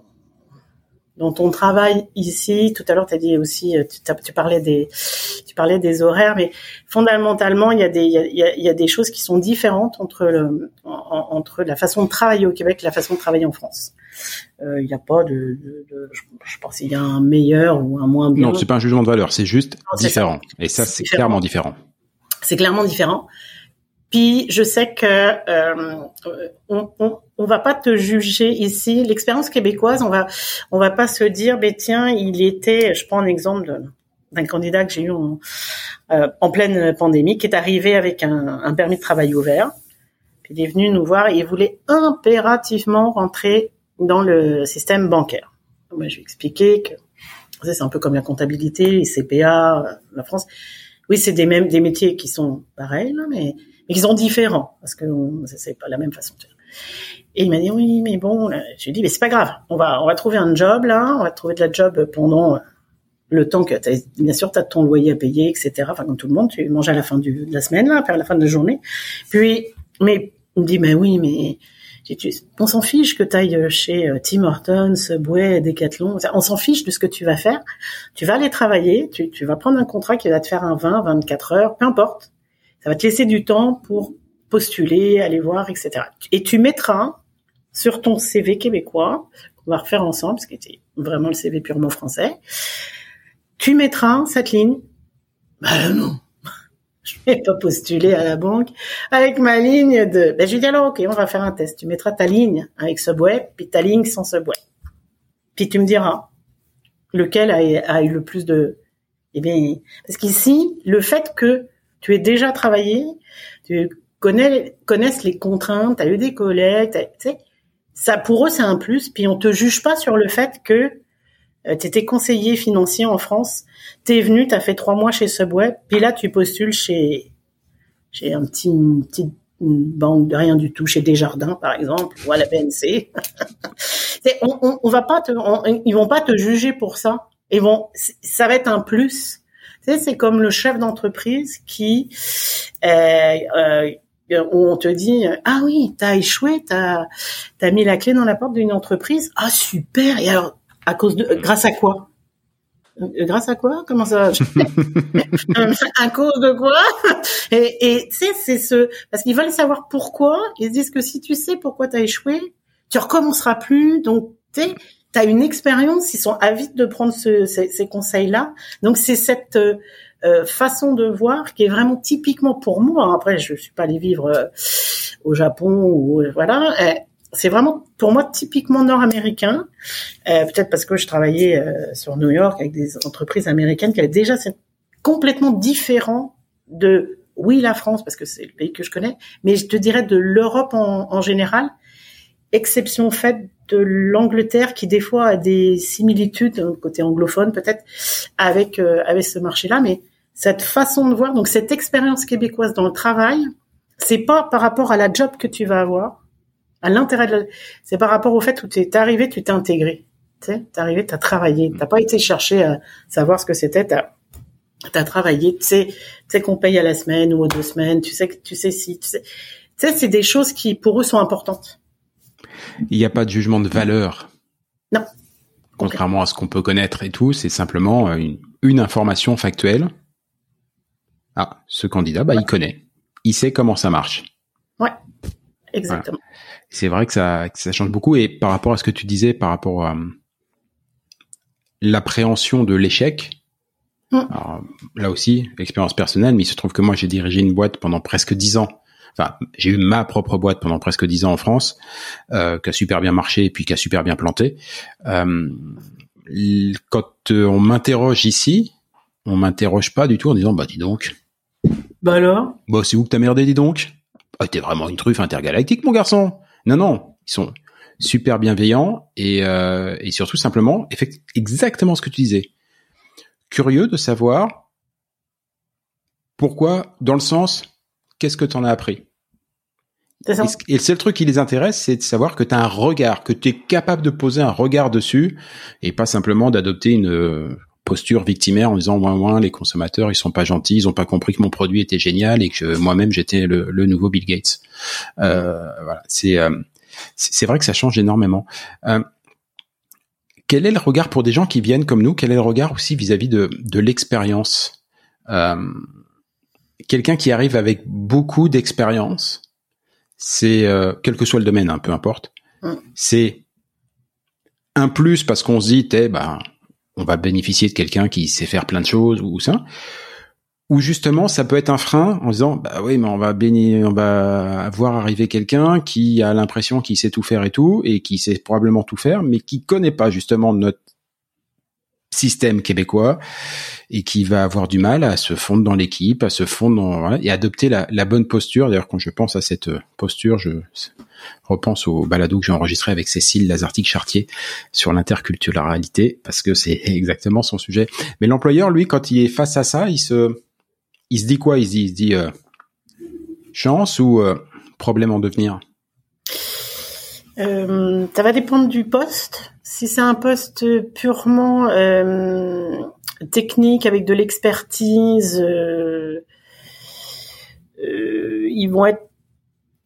Speaker 2: dont on travaille ici. Tout à l'heure, tu as dit aussi, euh, tu, parlais des, tu parlais des horaires, mais fondamentalement, il y a des, il y a, il y des choses qui sont différentes entre le, en- en- entre la façon de travailler au Québec et la façon de travailler en France. Euh, Il n'y a pas de, de, de- je, je pense qu'il y a un meilleur ou un moins bien.
Speaker 1: Non, c'est pas un jugement de valeur, c'est juste
Speaker 2: Non,
Speaker 1: différent. Et ça,
Speaker 2: C'est
Speaker 1: clairement différent.
Speaker 2: c'est clairement différent. Puis je sais que euh, on, on, on va pas te juger ici. L'expérience québécoise, on va on va pas se dire, ben tiens, il était. Je prends un exemple d'un candidat que j'ai eu en, euh, en pleine pandémie, qui est arrivé avec un, un permis de travail ouvert. Il est venu nous voir et il voulait impérativement rentrer dans le système bancaire. Moi, je lui ai expliqué que c'est un peu comme la comptabilité, les CPA, euh, la France. Oui, c'est des mêmes des métiers qui sont pareils, mais mais qui sont différents parce que c'est- pas la même façon de faire. Et il m'a dit oui, mais bon, là, je lui ai dit mais c'est pas grave, on va on va trouver un job là, on va trouver de la job pendant euh, le temps que t'as, bien sûr t'as ton loyer à payer, etc. Enfin comme tout le monde, tu manges à la fin du, de la semaine là, à la fin de la journée. Puis mais il me dit mais oui, mais j'ai on s'en fiche que tu ailles chez euh, Tim Hortons, Subway, Decathlon, on s'en fiche de ce que tu vas faire. Tu vas aller travailler, tu, tu vas prendre un contrat qui va te faire un 20, 24 heures, peu importe. Ça va te laisser du temps pour postuler, aller voir, etc. Et tu mettras sur ton CV québécois, qu'on va refaire ensemble, ce qui était vraiment le CV purement français, tu mettras cette ligne. Bah non, *laughs* je vais pas postuler à la banque avec ma ligne de. Ben je lui dis alors ok, on va faire un test. Tu mettras ta ligne avec Subway, puis ta ligne sans Subway. Puis tu me diras lequel a, a eu le plus de. Eh bien, parce qu'ici, le fait que tu aies déjà travaillé, tu connais connaisses les contraintes, tu as eu des collègues, tu sais, ça pour eux c'est un plus. Puis on te juge pas sur le fait que tu étais conseiller financier en France, t'es venu, t'as fait trois mois chez Subway, puis là tu postules chez chez un petit une petite banque de rien du tout, chez Desjardins par exemple, ou à la BNC. *laughs* On, on, on va pas te, on- ils vont pas te juger pour ça. Ils vont, ça va être un plus. C'est comme le chef d'entreprise qui, euh, euh, où on te dit, ah oui, t'as échoué, t'as, t'as mis la clé dans la porte d'une entreprise. Ah super. Et alors, à cause de, grâce à quoi? Euh, Grâce à quoi? Comment ça? *laughs* *laughs* À cause de quoi Et tu sais, c'est ce parce qu'ils veulent savoir pourquoi. Ils se disent que si tu sais pourquoi t'as échoué, tu recommenceras plus. Donc, tu sais, t'as une expérience. Ils sont avides de prendre ce, ces, ces conseils-là. Donc, c'est cette euh, euh, façon de voir qui est vraiment typiquement pour moi. Après, je suis pas allée vivre euh, au Japon ou voilà. Euh, c'est vraiment pour moi typiquement nord-américain. Peut-être parce que je travaillais sur New York avec des entreprises américaines qui avaient déjà c'est complètement différent de oui la France parce que c'est le pays que je connais, mais je te dirais de l'Europe en, en général, exception faite de l'Angleterre qui des fois a des similitudes côté anglophone peut-être avec euh, avec ce marché-là, mais cette façon de voir donc cette expérience québécoise dans le travail, c'est pas par rapport à la job que tu vas avoir à l'intérêt de la... c'est par rapport au fait où tu es arrivé, tu t'es intégré. Tu sais, t'es arrivé, t'as travaillé. T'as pas été chercher à savoir ce que c'était. T'as as travaillé. Tu sais, tu sais qu'on paye à la semaine ou aux deux semaines. Tu sais que tu sais si. Tu sais, tu sais c'est des choses qui pour eux sont importantes.
Speaker 1: Il n'y a pas de jugement de valeur.
Speaker 2: Non.
Speaker 1: Contrairement à ce qu'on peut connaître et tout, c'est simplement euh, une, une information factuelle. Ah, ce candidat, bah, il connaît. Il sait comment ça marche.
Speaker 2: Ouais. Exactement.
Speaker 1: C'est vrai que ça, que ça change beaucoup. Et par rapport à ce que tu disais, par rapport à euh, l'appréhension de l'échec,
Speaker 2: Mm.
Speaker 1: alors, là aussi, expérience personnelle, mais il se trouve que moi, j'ai dirigé une boîte pendant presque dix ans. Enfin, j'ai eu ma propre boîte pendant presque dix ans en France, euh, qui a super bien marché et puis qui a super bien planté. Euh, quand euh, on m'interroge ici, on m'interroge pas du tout en disant, bah dis donc,
Speaker 2: Bah alors?
Speaker 1: Bah c'est où que t'as merdé, dis donc? Ah, t'es vraiment une truffe intergalactique, mon garçon. Non, non, ils sont super bienveillants et, euh, et surtout simplement, exactement ce que tu disais. Curieux de savoir pourquoi, dans le sens, qu'est-ce que t'en as appris?
Speaker 2: Ça.
Speaker 1: Et, le seul truc qui les intéresse, c'est de savoir que tu as un regard, que tu es capable de poser un regard dessus et pas simplement d'adopter une euh, posture victimaire en disant ouin ouin les consommateurs ils sont pas gentils, ils ont pas compris que mon produit était génial et que moi-même j'étais le, le nouveau Bill Gates. Euh, voilà, c'est euh, c'est vrai que ça change énormément. Euh, quel est le regard pour des gens qui viennent comme nous Quel est le regard aussi vis-à-vis de, de l'expérience? Euh, Quelqu'un qui arrive avec beaucoup d'expérience, c'est euh, quel que soit le domaine, hein, peu importe,
Speaker 2: Mm.
Speaker 1: c'est un plus parce qu'on se dit, t'es, bah, on va bénéficier de quelqu'un qui sait faire plein de choses ou ça. Ou justement, ça peut être un frein en disant, bah oui, mais on va béni, on va voir arriver quelqu'un qui a l'impression qu'il sait tout faire et tout, et qui sait probablement tout faire, mais qui connaît pas justement notre système québécois et qui va avoir du mal à se fondre dans l'équipe, à se fondre dans, voilà, et adopter la, bonne posture. D'ailleurs, quand je pense à cette euh, posture, je repense au balado que j'ai enregistré avec Cécile Lazartique-Chartier sur l'interculturalité, parce que c'est *laughs* exactement son sujet. Mais l'employeur, lui, quand il est face à ça, il se, il se dit quoi? Il se dit, il se dit euh, chance ou euh, problème en devenir?
Speaker 2: Euh, ça va dépendre du poste. Si c'est un poste purement euh, technique avec de l'expertise, euh, euh, ils vont être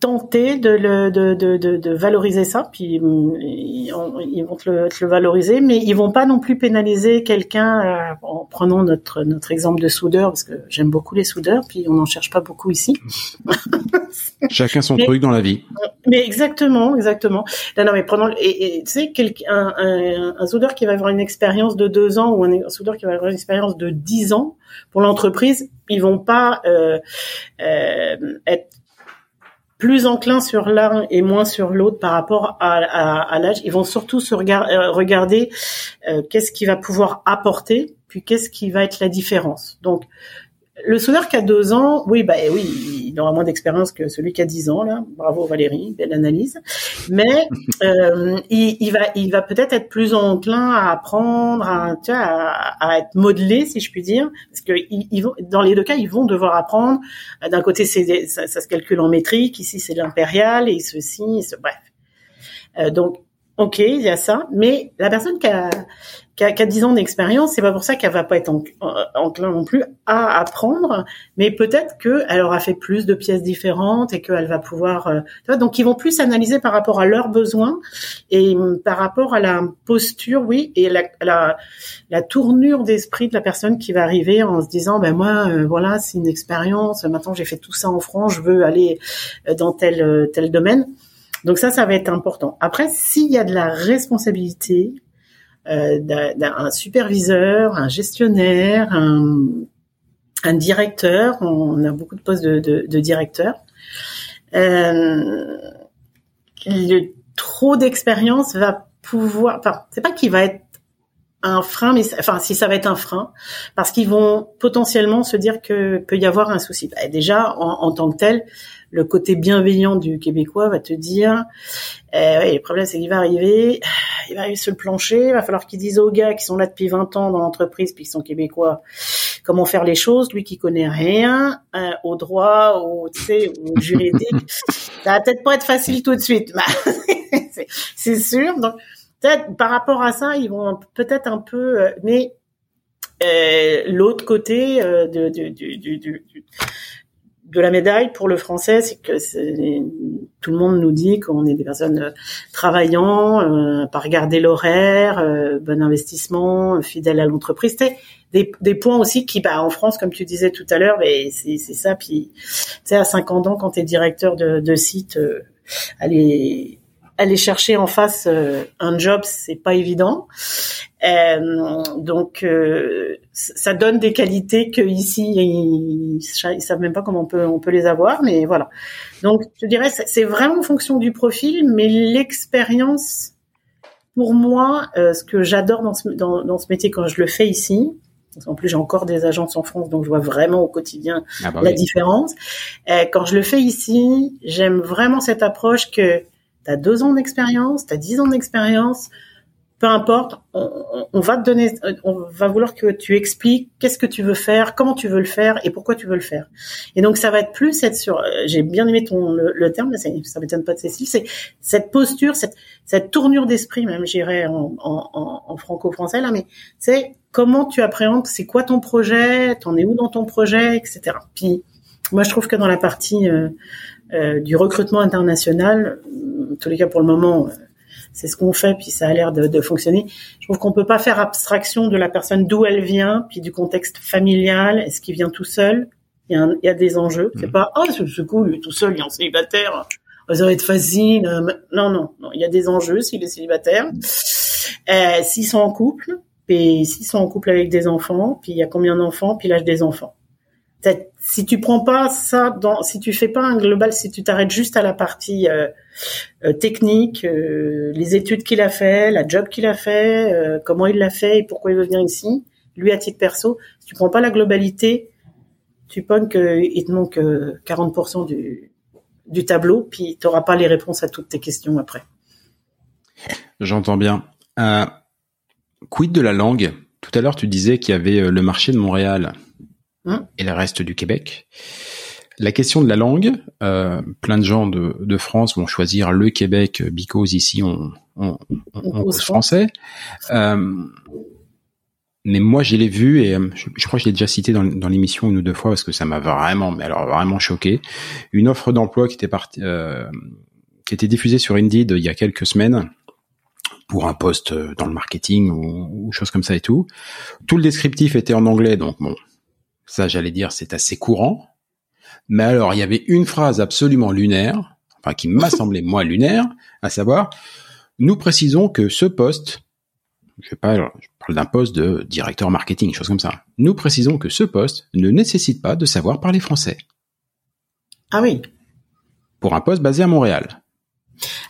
Speaker 2: tentés de, le, de, de, de, valoriser ça, puis euh, ils, on- ils vont te le, te le valoriser, mais ils vont pas non plus pénaliser quelqu'un euh, en prenant notre notre exemple de soudeur, parce que j'aime beaucoup les soudeurs, puis on n'en cherche pas beaucoup ici. *laughs*
Speaker 1: Chacun son
Speaker 2: Mais-
Speaker 1: truc dans la vie.
Speaker 2: Mais exactement, exactement. Non, non, mais prenons et, et tu sais un, un, un soudeur qui va avoir une expérience de deux ans ou un, un soudeur qui va avoir une expérience de dix ans pour l'entreprise, ils vont pas euh, euh, être plus enclins sur l'un et moins sur l'autre par rapport à, à, l'âge. Ils vont surtout se euh, regarder euh, qu'est-ce qui va pouvoir apporter, puis qu'est-ce qui va être la différence. Donc le soudeur qui a deux ans, oui, bah oui, il aura moins d'expérience que celui qui a dix ans, là. Bravo Valérie, belle analyse. Mais *laughs* euh, il, il va, il va peut-être être plus enclin à apprendre, à, tu vois, à, à être modelé, si je puis dire, parce que ils, ils vont, dans les deux cas, ils vont devoir apprendre. D'un côté, c'est ça, ça se calcule en métrique, ici c'est l'impérial et ceci, et ce, bref. Euh, donc, ok, il y a ça, mais la personne qui a qui a, qui a 10 ans d'expérience, c'est pas pour ça qu'elle va pas être en- en- enclin non plus à apprendre, mais peut-être qu'elle aura fait plus de pièces différentes et qu'elle va pouvoir. euh, tu vois, donc ils vont plus analyser par rapport à leurs besoins et hum, par rapport à la posture, oui, et la, la, la tournure d'esprit de la personne qui va arriver en se disant, ben moi, euh, voilà, c'est une expérience. Maintenant, j'ai fait tout ça en France, je veux aller euh, dans tel euh, tel domaine. Donc ça, ça va être important. Après, s'il y a de la responsabilité, euh, d'un superviseur, un gestionnaire, un, directeur. On a beaucoup de postes de, de, de directeurs. Euh, le trop d'expérience va pouvoir. Enfin, c'est pas qu'il va être un frein, mais enfin, si ça va être un frein, parce qu'ils vont potentiellement se dire que peut y avoir un souci. Bah, déjà, en tant que tel, le côté bienveillant du Québécois va te dire, euh, ouais, le problème c'est qu'il va arriver, *sighs* il va arriver sur le plancher, il va falloir qu'ils disent aux gars qui sont là depuis 20 ans dans l'entreprise puis qui sont québécois comment faire les choses, lui qui connaît rien euh, au droit, au, au *laughs* juridique, ça va peut-être pas être facile tout de suite, Bah, *laughs* c'est- sûr. Donc peut-être par rapport à ça, ils vont peut-être un peu, euh, mais euh, l'autre côté de, du- du- de la médaille pour le français, c'est que tout le monde nous dit qu'on est des personnes euh, travaillant, euh, pas regarder l'horaire, euh, bon investissement, fidèle à l'entreprise. C'est des, des points aussi qui, bah, en France, comme tu disais tout à l'heure, c'est ça. Puis, tu sais, à 50 ans, quand tu es directeur de, de site, euh, aller aller chercher en face euh, un job, c'est pas évident. Euh, donc, euh, ça donne des qualités que ici ils, ils savent même pas comment on peut on peut les avoir, mais voilà. Donc, je dirais c'est vraiment en fonction du profil, mais l'expérience, pour moi, euh, ce que j'adore dans ce dans, dans ce métier quand je le fais ici. parce qu'en plus, j'ai encore des agences en France, donc je vois vraiment au quotidien
Speaker 1: Ah bah
Speaker 2: la
Speaker 1: oui.
Speaker 2: différence. Euh, quand je le fais ici, j'aime vraiment cette approche que tu as deux ans d'expérience, tu as dix ans d'expérience, peu importe, on, va te donner, on va vouloir que tu expliques qu'est-ce que tu veux faire, comment tu veux le faire et pourquoi tu veux le faire. Et donc ça va être plus être sur, euh, j'ai bien aimé ton le, terme, ça, ça m'étonne pas de Cécile, c'est cette posture, cette, cette tournure d'esprit même, j'irais en, en, en franco-français là, mais c'est comment tu appréhendes, c'est quoi ton projet, t'en es où dans ton projet, etc. Puis moi je trouve que dans la partie euh, euh, du recrutement international, en tous les cas pour le moment c'est ce qu'on fait, puis ça a l'air de, de, fonctionner. Je trouve qu'on peut pas faire abstraction de la personne d'où elle vient, puis du contexte familial. Est-ce qu'il vient tout seul? Il y, a il y, a des enjeux. C'est mmh. pas oh c'est cool, tout seul, il est en célibataire. Ça va être facile. Euh, non, non, non. Il y a des enjeux s'il est célibataire. Euh, s'ils sont en couple, puis s'ils sont en couple avec des enfants, puis il y a combien d'enfants, puis l'âge des enfants? Si tu prends pas ça si tu fais pas un global, si tu t'arrêtes juste à la partie euh, euh, technique, euh, les études qu'il a fait, la job qu'il a fait, comment il l'a fait et pourquoi il veut venir ici, lui à titre perso, si tu prends pas la globalité, tu penses qu'il te manque 40% du, du tableau, puis tu n'auras pas les réponses à toutes tes questions après.
Speaker 1: J'entends bien. quid de la langue? Tout à l'heure, tu disais qu'il y avait le marché de Montréal Hein et le reste du Québec. La question de la langue, euh, plein de gens de, de, France vont choisir le Québec because ici on, on, on, français. Euh, mais moi, je l'ai vu et euh, je, crois que je l'ai déjà cité dans, dans l'émission une ou deux fois parce que ça m'a vraiment, mais alors vraiment choqué. Une offre d'emploi qui était partie, euh, qui était diffusée sur Indeed il y a quelques semaines pour un poste dans le marketing ou, ou chose comme ça et tout. Tout le descriptif était en anglais, donc bon, ça, j'allais dire, c'est assez courant. Mais alors, il y avait une phrase absolument lunaire, enfin qui m'a *laughs* semblé moi lunaire, à savoir, nous précisons que ce poste, je, parle, je parle d'un poste de directeur marketing, chose comme ça. Nous précisons que ce poste ne nécessite pas de savoir parler français.
Speaker 2: Ah oui.
Speaker 1: Pour un poste basé à Montréal.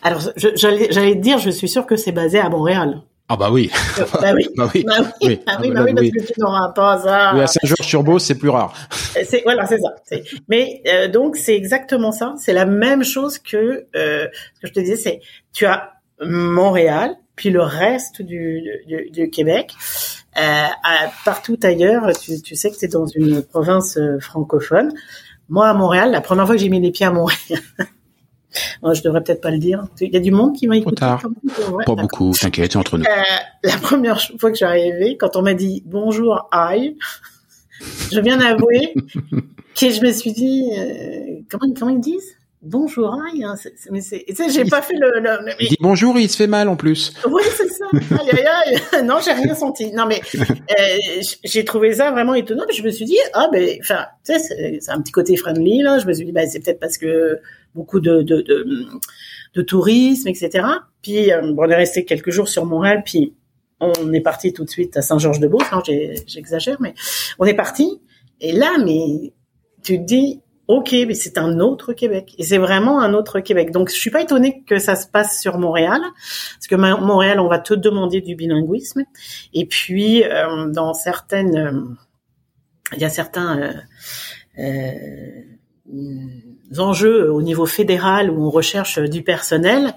Speaker 2: Alors, j'allais dire, je suis sûr que c'est basé à Montréal.
Speaker 1: Ah bah oui.
Speaker 2: bah oui. *laughs* bah oui. Bah oui. Ah oui, bah oui, parce que tu n'auras pas ça.
Speaker 1: Oui, à Saint-Georges-sur-Beauce, c'est plus rare.
Speaker 2: C'est, voilà, c'est ça. Mais euh, donc, c'est exactement ça. C'est la même chose que euh, ce que je te disais, c'est tu as Montréal, puis le reste du, du, du Québec. Euh, à, partout ailleurs, tu, tu sais que tu es dans une province euh, francophone. Moi, à Montréal, la première fois que j'ai mis les pieds à Montréal, *laughs* je devrais peut-être pas le dire. Il y a du monde qui m'a écouté.
Speaker 1: Tard. pas beaucoup, t'inquiète, entre nous. Euh,
Speaker 2: la première fois que j'arrivais, quand on m'a dit bonjour, aïe, je viens d'avouer *laughs* que je me suis dit, euh, comment, comment ils disent? Bonjour aïe, hein, mais c'est, j'ai pas fait le, le,
Speaker 1: Il dit bonjour, il se fait mal en plus.
Speaker 2: Oui, c'est ça. Aïe, aïe, aïe. *laughs* Non, j'ai rien senti. Non, mais euh, j'ai trouvé ça vraiment étonnant. Mais je me suis dit, ah ben, enfin, tu sais, c'est un petit côté friendly là. Je me suis dit, ben, c'est peut-être parce que beaucoup de, de, de, de tourisme, etc. Puis euh, on est resté quelques jours sur Montréal, puis on est parti tout de suite à Saint-Georges-de-Beauce. Non, j'exagère, mais on est parti. Et là, mais tu te dis, ok, mais c'est un autre Québec. Et c'est vraiment un autre Québec. Donc, je suis pas étonnée que ça se passe sur Montréal, parce que Montréal, on va te demander du bilinguisme. Et puis, euh, dans certaines, euh, il y a certains enjeux au niveau fédéral où on recherche du personnel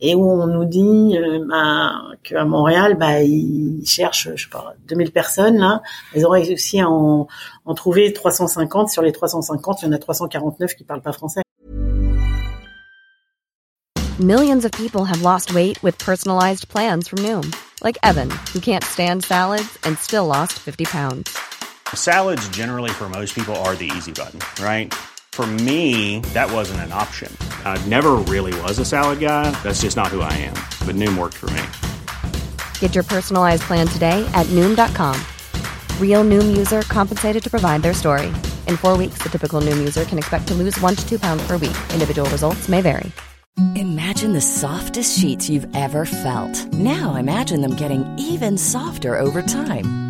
Speaker 2: et où on nous dit euh, bah, qu'à Montréal, bah, ils cherchent, je sais pas, 2000 personnes là. Ils auraient réussi à en, en trouver 350. Sur les 350, il y en a 349 qui parlent pas français.
Speaker 3: Millions of people have lost weight with personalized plans from Noom, like Evan, who can't stand salads and still lost 50 pounds.
Speaker 4: Salads generally for most people are the easy button, right? For me, that wasn't an option. I never really was a salad guy. That's just not who I am. But Noom worked for me.
Speaker 3: Get your personalized plan today at Noom.com. Real Noom user compensated to provide their story. In four weeks, the typical Noom user can expect to lose one to two pounds per week. Individual results may vary.
Speaker 5: Imagine the softest sheets you've ever felt. Now imagine them getting even softer over time.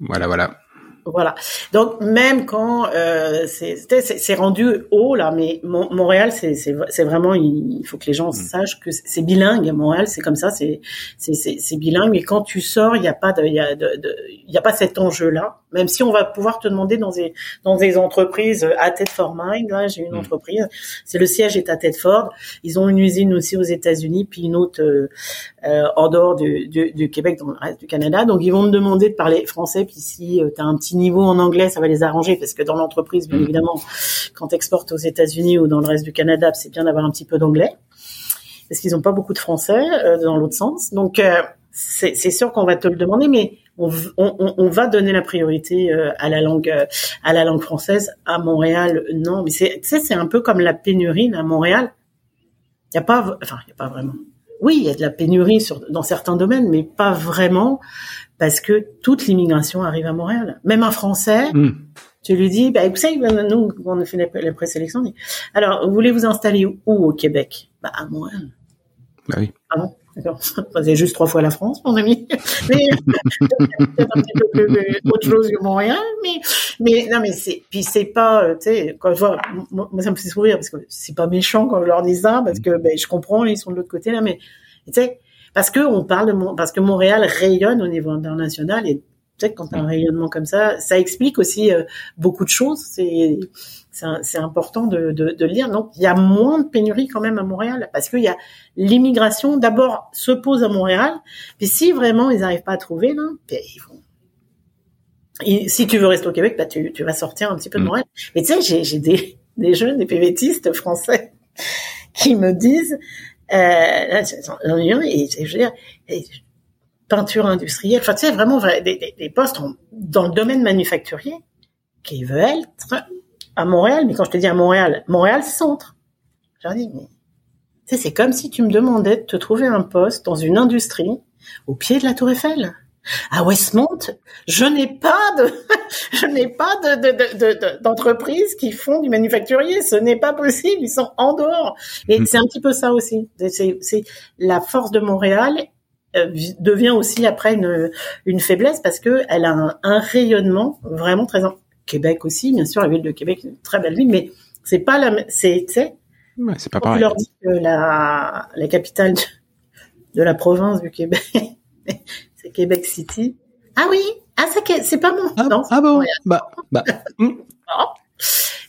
Speaker 1: Voilà, voilà.
Speaker 2: Voilà. Donc même quand euh, c'est rendu haut là, mais Montréal c'est vraiment il faut que les gens mm. sachent que c'est bilingue. Montréal c'est comme ça, c'est c'est bilingue. Mais quand tu sors, il y a pas de il y a de, il y a pas cet enjeu là. Même si on va pouvoir te demander dans des dans des entreprises à Tedford Mind. Là j'ai une mm. entreprise, c'est le siège est à Tedford. Ils ont une usine aussi aux États-Unis puis une autre euh, euh, en dehors du, du, du, Québec dans le reste du Canada. Donc ils vont te demander de parler français. Puis si euh, tu as un petit niveau en anglais, ça va les arranger parce que dans l'entreprise, bien mm. évidemment, quand tu exportes aux États-Unis ou dans le reste du Canada, c'est bien d'avoir un petit peu d'anglais parce qu'ils n'ont pas beaucoup de français euh, dans l'autre sens. Donc euh, c'est sûr qu'on va te le demander, mais on, on, on, va donner la priorité euh, à la langue à la langue française. À Montréal, non, mais c'est tu sais c'est un peu comme la pénurie à Montréal. Il y a pas, enfin il y a pas vraiment. Oui, il y a de la pénurie sur, dans certains domaines, mais pas vraiment parce que toute l'immigration arrive à Montréal. Même un Français, hmm. tu lui dis, bah, vous savez, nous, on a fait la, présélection, alors, vous voulez vous installer où au Québec? Bah, à Montréal.
Speaker 1: Bah oui.
Speaker 2: Ah bon? C'est juste trois fois la France, mon ami. *laughs* Mais *laughs* autre chose que Montréal, mais mais non, mais c'est puis c'est pas, euh, tu sais, quand je vois, moi, ça me fait sourire parce que c'est pas méchant quand je leur dis ça, parce que ben je comprends, ils sont de l'autre côté là, mais tu sais, parce que on parle de parce que Montréal rayonne au niveau international et peut-être quand un rayonnement comme ça, ça explique aussi euh, beaucoup de choses. C'est c'est important de, de, de, lire. Donc il y a moins de pénurie quand même à Montréal parce qu'il y a l'immigration d'abord se pose à Montréal, puis si vraiment ils n'arrivent pas à trouver là, ben, ils vont et si tu veux rester au Québec, bah tu, tu vas sortir un petit peu de mm. Montréal. Mais tu sais, j'ai des, des jeunes, des PVTistes français qui me disent, euh, et, je veux dire, peinture industrielle, enfin tu sais vraiment des, des, postes dans le domaine manufacturier qui veulent être à Montréal, mais quand je te dis à Montréal, Montréal centre. Je leur dis mais tu sais c'est comme si tu me demandais de te trouver un poste dans une industrie au pied de la Tour Eiffel. À Westmont, je n'ai pas de, *laughs* je n'ai pas de, d'entreprise qui font du manufacturier. Ce n'est pas possible. Ils sont en dehors. Et hmm. c'est un petit peu ça aussi. C'est, c'est la force de Montréal devient aussi après une, une faiblesse parce que elle a un, rayonnement vraiment très Québec aussi, bien sûr, la ville de Québec, une très belle ville, mais c'est pas la, c'est, tu sais,
Speaker 1: c'est pas pareil.
Speaker 2: leur dit que la, la capitale de, de la province du Québec, *laughs* c'est Québec City. Ah oui, ah c'est pas bon.
Speaker 1: Ah, non, ah bon, bah, bah. *laughs*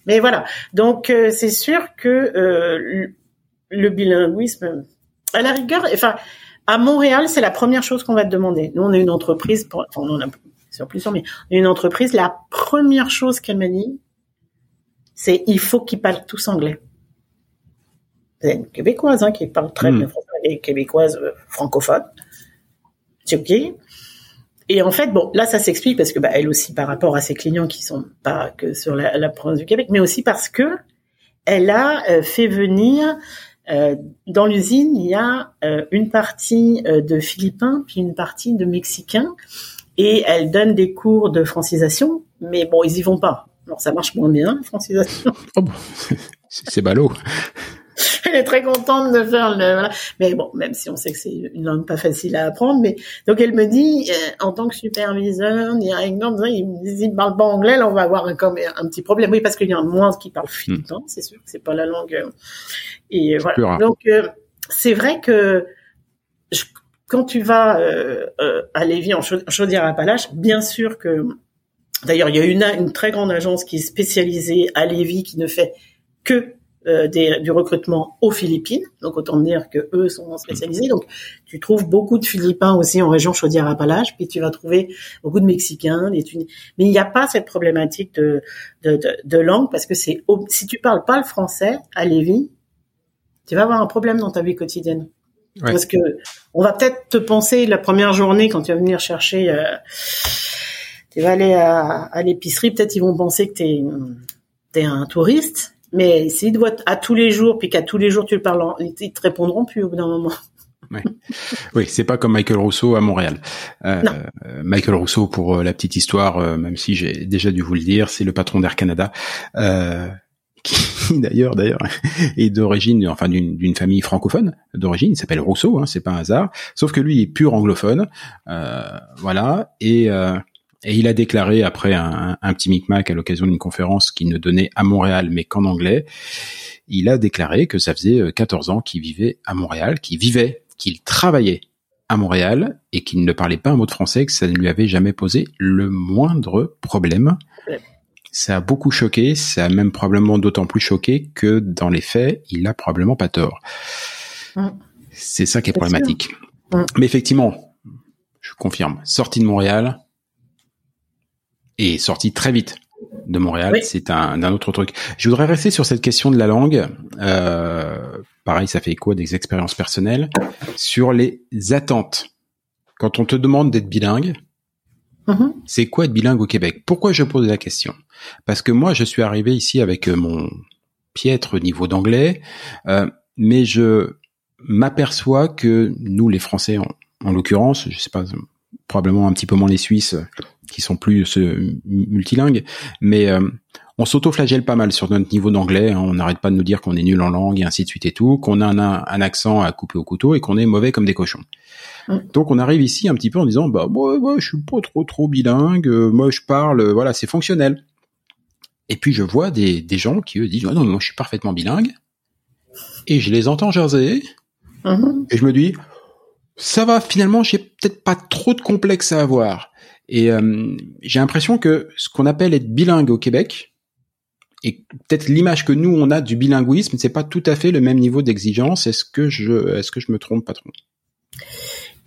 Speaker 2: Mais voilà, donc euh, c'est sûr que euh, le bilinguisme, à la rigueur, enfin à Montréal, c'est la première chose qu'on va te demander. Nous, on est une entreprise, pour, enfin, on a sur plusieurs, mais une entreprise. La première chose qu'elle m'a dit, c'est il faut qu'ils parlent tous anglais. C'est une québécoise hein, qui parle très hmm. bien français, et québécoise euh, francophone. C'est ok. Et en fait, bon, là, ça s'explique parce que bah, elle aussi, par rapport à ses clients qui sont pas que sur la, province du Québec, mais aussi parce que elle a euh, fait venir dans l'usine, il y a euh, une partie de Philippins puis une partie de Mexicains, et elle donne des cours de francisation, mais bon, ils y vont pas. Alors ça marche moins bien, la francisation.
Speaker 1: Oh *laughs* c'est ballot.
Speaker 2: Elle est très contente de faire le. Voilà. Mais bon, même si on sait que c'est une langue pas facile à apprendre, mais donc elle me dit, euh, en tant que superviseur, directeur, il me dit, il parle pas anglais, là on va avoir un, comme un petit problème. Oui, parce qu'il y en a moins qui parlent philippin, hmm. c'est sûr, c'est pas la langue. Euh, et voilà. Donc euh, c'est vrai que quand tu vas à Lévis en Chaudière-Appalaches, bien sûr que D'ailleurs, il y a une, une très grande agence qui est spécialisée à Lévis qui ne fait que euh, des, du recrutement aux Philippines. Donc autant dire que eux sont spécialisés. Donc tu trouves beaucoup de Philippins aussi en région Chaudière-Appalaches, puis tu vas trouver beaucoup de Mexicains, des Tunis. Mais il n'y a pas cette problématique de, de, de, de langue parce que c'est si tu parles pas le français à Lévis, tu vas avoir un problème dans ta vie quotidienne. Parce que on va peut-être te penser la première journée quand tu vas venir chercher, euh, tu vas aller à, à l'épicerie, peut-être ils vont penser que tu es, es un touriste mais s'ils doivent à tous les jours, puis qu'à tous les jours tu le parles, ils te répondront plus au bout d'un moment. *laughs*
Speaker 1: Oui, oui c'est pas comme Michael Rousseau à Montréal. Euh, Michael Rousseau, pour euh, la petite histoire, euh, même si j'ai déjà dû vous le dire, c'est le patron d'Air Canada. Euh, *laughs* qui d'ailleurs d'ailleurs est d'origine enfin d'une famille francophone d'origine il s'appelle Rousseau hein, c'est pas un hasard sauf que lui est pur anglophone euh, voilà et Et il a déclaré après un, un petit micmac à l'occasion d'une conférence qu'il ne donnait à Montréal mais qu'en anglais, il a déclaré que ça faisait 14 ans qu'il vivait à Montréal, qu'il vivait, qu'il travaillait à Montréal et qu'il ne parlait pas un mot de français, que ça ne lui avait jamais posé le moindre problème. Ça a beaucoup choqué, ça a même probablement d'autant plus choqué que dans les faits, il a probablement pas tort. C'est ça qui est, problématique. Mais effectivement, je confirme, sorti de Montréal et sorti très vite de Montréal, c'est un, un, autre truc. Je voudrais rester sur cette question de la langue. Euh, pareil, ça fait écho à des expériences personnelles sur les attentes. Quand on te demande d'être bilingue, mm-hmm. c'est quoi être bilingue au Québec? Pourquoi je pose la question? Parce que moi, je suis arrivé ici avec euh, mon piètre niveau d'anglais, euh, mais je m'aperçois que nous, les Français, en, en l'occurrence, je sais pas, probablement un petit peu moins les Suisses, qui sont plus euh, multilingues, mais euh, on s'auto-flagelle pas mal sur notre niveau d'anglais. Hein. On n'arrête pas de nous dire qu'on est nul en langue et ainsi de suite et tout, qu'on a un, un, accent à couper au couteau et qu'on est mauvais comme des cochons. Donc on arrive ici un petit peu en disant bah moi, moi je suis pas trop trop bilingue, euh, moi je parle, voilà c'est fonctionnel. Et puis je vois des, des gens qui eux disent ah non moi je suis parfaitement bilingue et je les entends jaser mm-hmm. et je me dis ça va finalement j'ai peut-être pas trop de complexe à avoir. Et euh, j'ai l'impression que ce qu'on appelle être bilingue au Québec, et peut-être l'image que nous on a du bilinguisme, c'est pas tout à fait le même niveau d'exigence. Est-ce que je, est-ce que je me trompe, patron?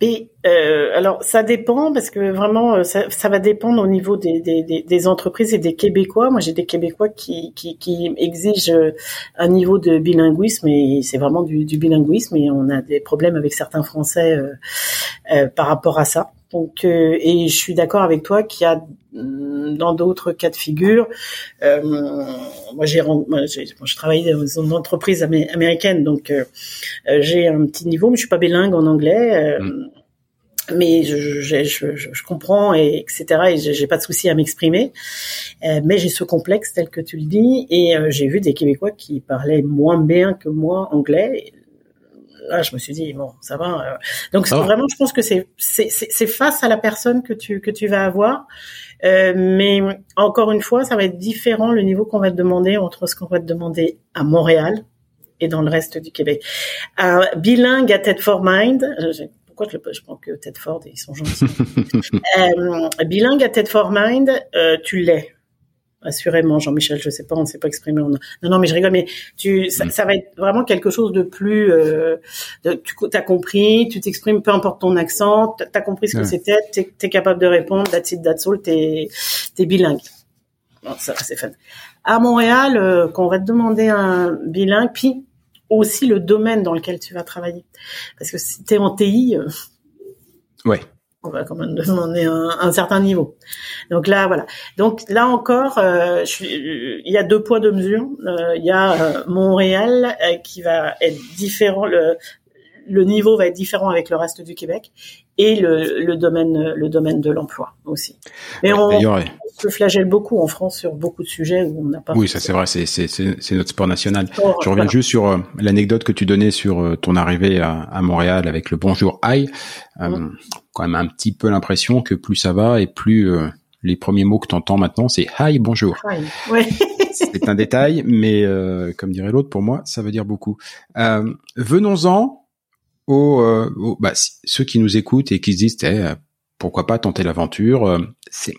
Speaker 2: Et euh, alors ça dépend parce que vraiment euh, ça, ça va dépendre au niveau des, des, des, entreprises et des Québécois. Moi j'ai des Québécois qui, qui, qui, exigent un niveau de bilinguisme et c'est vraiment du, du, bilinguisme et on a des problèmes avec certains Français euh, par rapport à ça. Donc, euh, et je suis d'accord avec toi qu'il y a mm, dans d'autres cas de figure, euh, moi j'ai, je travaille dans une entreprise américaine, donc euh, j'ai un petit niveau, mais je suis pas bilingue en anglais. Mm. Mais je, je, je, je, comprends et etc. Et j'ai pas de souci à m'exprimer, mais j'ai ce complexe tel que tu le dis. Et j'ai vu des Québécois qui parlaient moins bien que moi anglais là, je me suis dit bon, ça va. Euh. Donc vraiment, je pense que c'est c'est face à la personne que tu que tu vas avoir. Euh, mais encore une fois, ça va être différent le niveau qu'on va te demander entre ce qu'on va te demander à Montréal et dans le reste du Québec. Un bilingue à Tête for Mind. Pourquoi je, je prends que Tête Ford ils sont gentils. *laughs* euh, bilingue à Tête for Mind, euh, tu l'es assurément, Jean-Michel, je sais pas, on ne s'est pas exprimé. Non, non, mais je rigole, mais tu, ça, mm. va être vraiment quelque chose de plus. Euh, tu as compris, tu t'exprimes, peu importe ton accent, tu as compris ce que c'était, tu es, capable de répondre, that's it, that's all, t'es es bilingue. Bon, ça, c'est fun. À Montréal, euh, quand on va te demander un bilingue, puis aussi le domaine dans lequel tu vas travailler, parce que si tu es en TI. Euh,
Speaker 1: ouais
Speaker 2: on va quand même *laughs* demander un, un, certain niveau. Donc là, voilà. Donc là encore, euh, il y a deux poids deux mesures. Euh, il y a euh, Montréal qui va être différent. Le, le niveau va être différent avec le reste du Québec et le, le domaine le domaine de l'emploi aussi. Mais on, se flagelle beaucoup en France sur beaucoup de sujets où on n'a pas.
Speaker 1: Oui, ça c'est vrai, c'est c'est c'est notre sport national. Je reviens juste sur euh, l'anecdote que tu donnais sur euh, ton arrivée à, à, Montréal avec le bonjour. Euh, Quand même un petit peu l'impression que plus ça va et plus euh, les premiers mots que tu entends maintenant c'est hi bonjour.
Speaker 2: Ouais. *laughs*
Speaker 1: c'est un détail, mais comme dirait l'autre, pour moi ça veut dire beaucoup. Venons-en aux, aux bah, ceux qui nous écoutent et qui se disent eh, pourquoi pas tenter l'aventure. c'est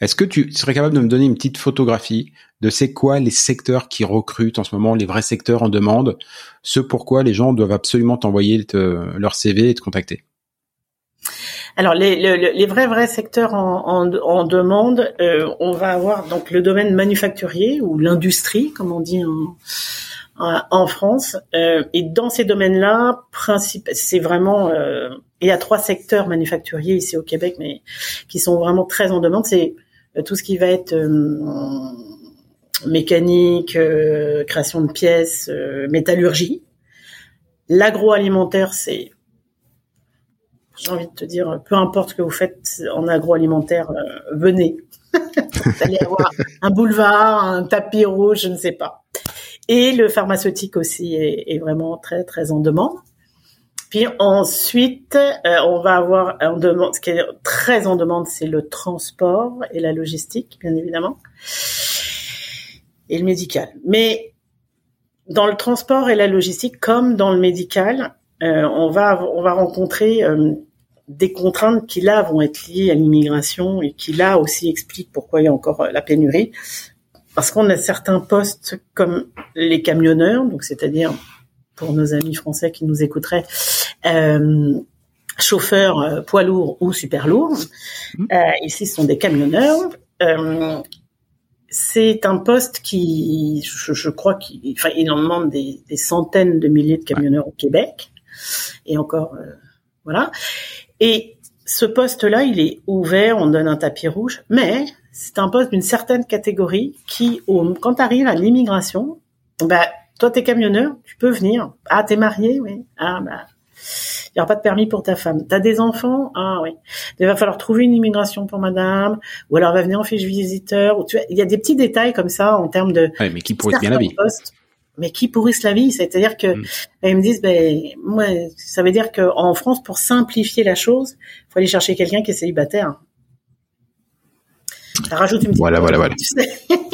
Speaker 1: est-ce que tu serais capable de me donner une petite photographie de c'est quoi les secteurs qui recrutent en ce moment, les vrais secteurs en demande, ce pourquoi les gens doivent absolument t'envoyer leur CV et te contacter?
Speaker 2: Alors les, les, vrais vrais secteurs en, en, demande, euh, on va avoir donc le domaine manufacturier ou l'industrie, comme on dit en, en France. Euh, et dans ces domaines-là, c'est vraiment euh, il y a trois secteurs manufacturiers ici au Québec, mais qui sont vraiment très en demande. C'est euh, tout ce qui va être euh, mécanique, euh, création de pièces, métallurgie. L'agroalimentaire, c'est, j'ai envie de te dire, peu importe ce que vous faites en agroalimentaire, venez. *laughs* vous allez avoir un boulevard, un tapis rouge, je ne sais pas. Et le pharmaceutique aussi est, est vraiment très très en demande. Puis ensuite, euh, on va avoir en demande, ce qui est très en demande, c'est le transport et la logistique, bien évidemment, et le médical. Mais dans le transport et la logistique, comme dans le médical, euh, on va on va rencontrer euh, des contraintes qui là vont être liées à l'immigration et qui là aussi expliquent pourquoi il y a encore la pénurie. Parce qu'on a certains postes comme les camionneurs, donc c'est-à-dire pour nos amis français qui nous écouteraient, euh, chauffeurs euh, poids lourds ou super lourds. Mmh. Euh, ici, ce sont des camionneurs. Euh, c'est un poste qui, je, je crois qu'il enfin, il en demande des, des, centaines de milliers de camionneurs au Québec. Et encore, euh, voilà. Et ce poste-là, il est ouvert, on donne un tapis rouge, mais c'est un poste d'une certaine catégorie qui, quand tu arrives à l'immigration, bah, toi, t'es camionneur, tu peux venir. Ah, t'es marié, oui. Ah, bah, il n'y aura pas de permis pour ta femme. T'as des enfants Ah oui. Il va falloir trouver une immigration pour madame, ou alors va venir en fiche visiteur. Ou tu il y a des petits détails comme ça en termes de.
Speaker 1: Ouais, mais qui bien la vie.
Speaker 2: Mais qui pourrissent la vie, c'est-à-dire que mm. ils me disent, ben moi, ça veut dire qu'en France, pour simplifier la chose, faut aller chercher quelqu'un qui est célibataire. Ça rajoute une petite
Speaker 1: voilà, voilà, voilà. *laughs*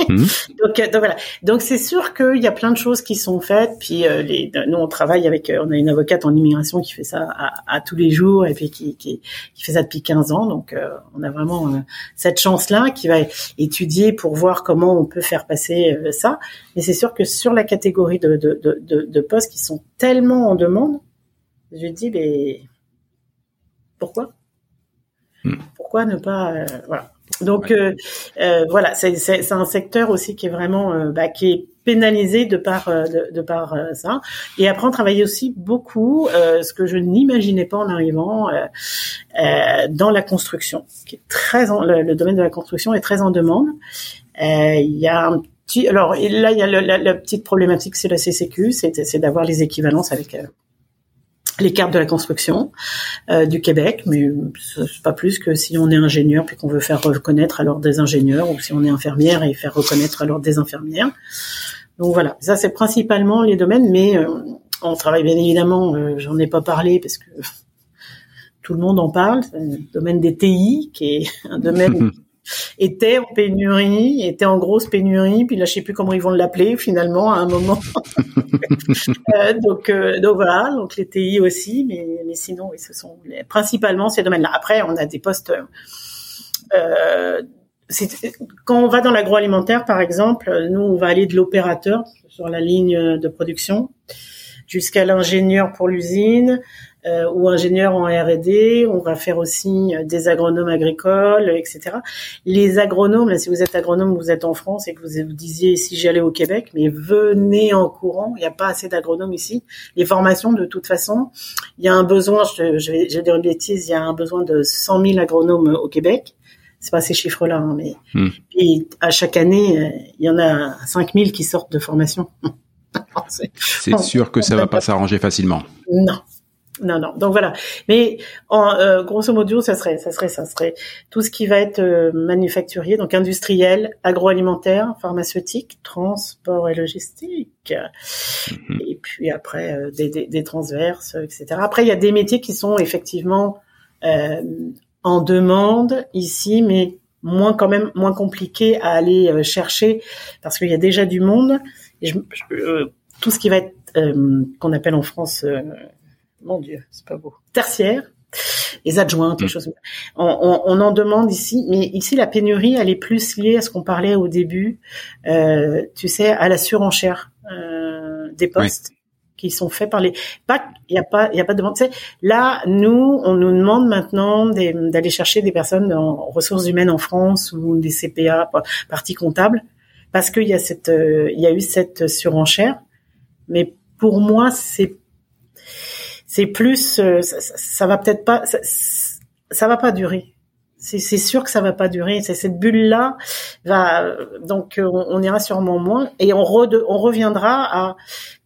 Speaker 2: Hmm. *laughs* donc, euh, donc, voilà. Donc c'est sûr qu'il y a plein de choses qui sont faites. Puis euh, les, nous on travaille avec, euh, on a une avocate en immigration qui fait ça à, à tous les jours et puis qui, qui, qui, fait ça depuis 15 ans. Donc on a vraiment cette chance-là qui va étudier pour voir comment on peut faire passer ça. Mais c'est sûr que sur la catégorie de, de, de, de, postes qui sont tellement en demande, je dis mais pourquoi? Hmm. Pourquoi ne pas voilà donc euh, euh, voilà, c'est un secteur aussi qui est vraiment euh, bah, qui est pénalisé de par de, de par ça. Et après, on travaille aussi beaucoup, ce que je n'imaginais pas en arrivant dans la construction, qui est très le, domaine de la construction est très en demande. Il y a un petit, alors là, il y a la, la petite problématique, c'est la CCQ, c'est d'avoir les équivalences avec les cartes de la construction euh, du Québec, mais c'est pas plus que si on est ingénieur puis qu'on veut faire reconnaître alors des ingénieurs, ou si on est infirmière et faire reconnaître alors des infirmières. Donc voilà, ça c'est principalement les domaines, mais euh, on travaille bien évidemment, euh, j'en ai pas parlé parce que *laughs* tout le monde en parle, c'est le domaine des TI qui est un domaine *laughs* était en pénurie, était en grosse pénurie, puis là je sais plus comment ils vont l'appeler finalement à un moment. *laughs* euh, donc euh, donc voilà, donc les TI aussi, mais mais sinon oui, ce sont principalement ces domaines-là. Après on a des postes. Euh, quand on va dans l'agroalimentaire, par exemple, nous on va aller de l'opérateur sur la ligne de production jusqu'à l'ingénieur pour l'usine, euh, ou ingénieur en R&D. On va faire aussi euh, des agronomes agricoles, etc. Les agronomes, là, si vous êtes agronome, vous êtes en France et que vous vous disiez si j'allais au Québec, mais venez en courant. Il n'y a pas assez d'agronomes ici. Les formations, de toute façon, il y a un besoin. Je, je, vais, je vais dire une bêtise. Il y a un besoin de 100 000 agronomes au Québec c'est pas ces chiffres-là, hein, mais et à chaque année, euh, il y en a 5000 qui sortent de formation. *laughs*
Speaker 1: c'est sûr que ça va pas s'arranger facilement.
Speaker 2: Non, non, non. Donc voilà. Mais en euh, grosso modo, ça serait, ça serait, ça serait tout ce qui va être euh, manufacturier, donc industriel, agroalimentaire, pharmaceutique, transport et logistique. Mhm. Et puis après euh, des, des, des, transverses, etc. Après, il y a des métiers qui sont effectivement en demande ici, mais moins quand même moins compliqués à aller chercher parce qu'il y a déjà du monde. Et je, tout ce qui va être qu'on appelle en France mon Dieu, c'est pas beau. Tertiaire, les adjointes, les mm. choses. On, on, on, en demande ici, mais ici la pénurie, elle est plus liée à ce qu'on parlait au début, euh, tu sais, à la surenchère euh, des postes. qui sont faits par les pas il y a pas il y a pas de demande tu sais, là nous on nous demande maintenant d'aller chercher des personnes en ressources humaines en France ou des CPA partie comptable parce qu'il y a cette euh, il y a eu cette surenchère mais pour moi c'est c'est plus, euh, ça, ça, va peut-être pas, ça, va pas durer. C'est sûr que ça va pas durer. C'est cette bulle là va donc euh, on, ira sûrement moins et on, reviendra à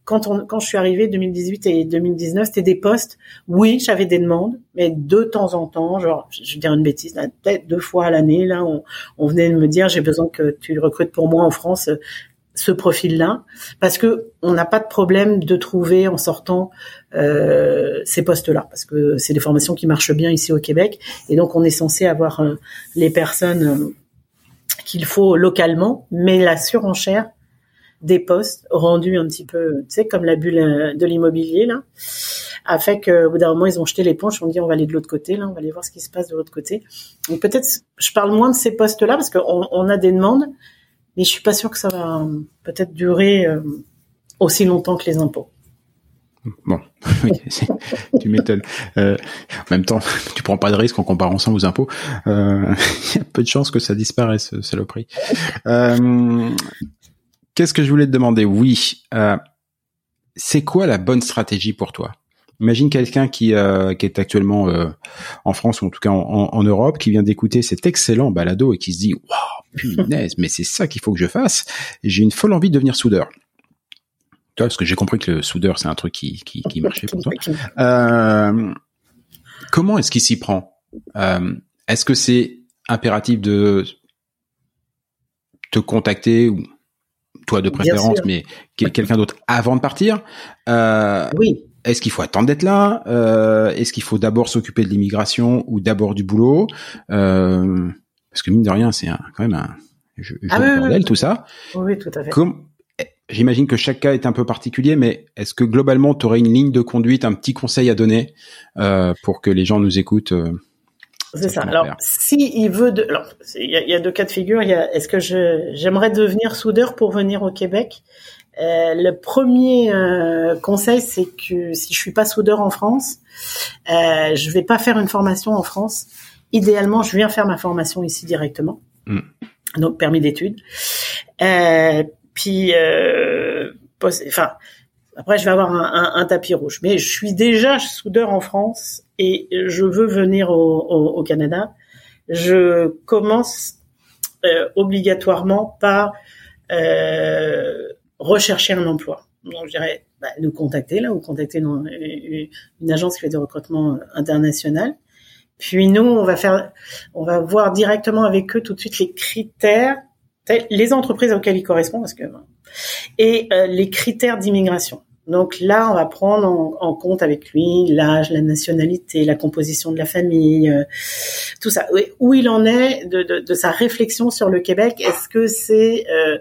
Speaker 2: quand on quand je suis arrivée 2018 et 2019 c'était des postes. Oui, j'avais des demandes, mais de temps en temps, genre je vais dire une bêtise, peut-être deux fois à l'année là, on venait de me dire j'ai besoin que tu recrutes pour moi en France ce profil-là, parce que on n'a pas de problème de trouver en sortant euh, ces postes-là, parce que c'est des formations qui marchent bien ici au Québec, et donc on est censé avoir euh, les personnes euh, qu'il faut localement, mais la surenchère des postes rendus un petit peu, tu sais, comme la bulle de l'immobilier là, a fait qu'au bout d'un moment ils ont jeté l'éponge, on dit on va aller de l'autre côté là, on va aller voir ce qui se passe de l'autre côté. Donc peut-être, je parle moins de ces postes-là parce qu'on on a des demandes, mais je suis pas sûr que ça va peut-être durer euh, aussi longtemps que les impôts.
Speaker 1: Bon, *laughs* tu m'étonnes. Euh, en même temps, *laughs* tu prends pas de risque en comparant ça aux impôts. Euh, *laughs* il y a peu de chances que ça disparaisse, saloperie. Euh, Qu'est-ce que je voulais te demander? Oui, euh, c'est quoi la bonne stratégie pour toi? Imagine quelqu'un qui, euh, qui est actuellement euh, en France ou en tout cas en, en, Europe, qui vient d'écouter cet excellent balado et qui se dit waouh punaise, mais c'est ça qu'il faut que je fasse. J'ai une folle envie de devenir soudeur. Tu vois, parce que j'ai compris que le soudeur c'est un truc qui qui, qui *laughs* marchait pour toi. Euh, comment est-ce qu'il s'y prend? Euh, Est-ce que c'est impératif de te contacter ou toi de préférence, mais quelqu'un d'autre avant de partir? Euh,
Speaker 2: oui.
Speaker 1: Est-ce qu'il faut attendre d'être là? Euh, Est-ce qu'il faut d'abord s'occuper de l'immigration ou d'abord du boulot? Euh, Parce que mine de rien, c'est quand même un jeu, ah, bordel, tout ça.
Speaker 2: Oui, tout à fait.
Speaker 1: J'imagine que chaque cas est un peu particulier, mais est-ce que globalement, tu aurais une ligne de conduite, un petit conseil à donner euh, pour que les gens nous écoutent
Speaker 2: c'est ça. Alors, si il veut de, alors, il y a, deux cas de figure. Il y a, est-ce que je, j'aimerais devenir soudeur pour venir au Québec? Euh, le premier euh, conseil, c'est que si je suis pas soudeur en France, euh, je vais pas faire une formation en France. Idéalement, je viens faire ma formation ici directement. Mm. Donc, permis d'études. Euh, puis, euh, enfin, après, je vais avoir un, un, tapis rouge. Mais je suis déjà soudeur en France et je veux venir au, au, Canada. Je commence euh, obligatoirement par euh, rechercher un emploi. Donc, je dirais bah, nous contacter là ou contacter une, une, agence qui fait du recrutement international. Puis nous, on va faire, on va voir directement avec eux tout de suite les critères, les entreprises auxquelles ils correspondent, parce que et euh, les critères d'immigration. Donc là, on va prendre en, compte avec lui l'âge, la nationalité, la composition de la famille, euh, tout ça. Où il en est de, sa réflexion sur le Québec? Est-ce que c'est euh,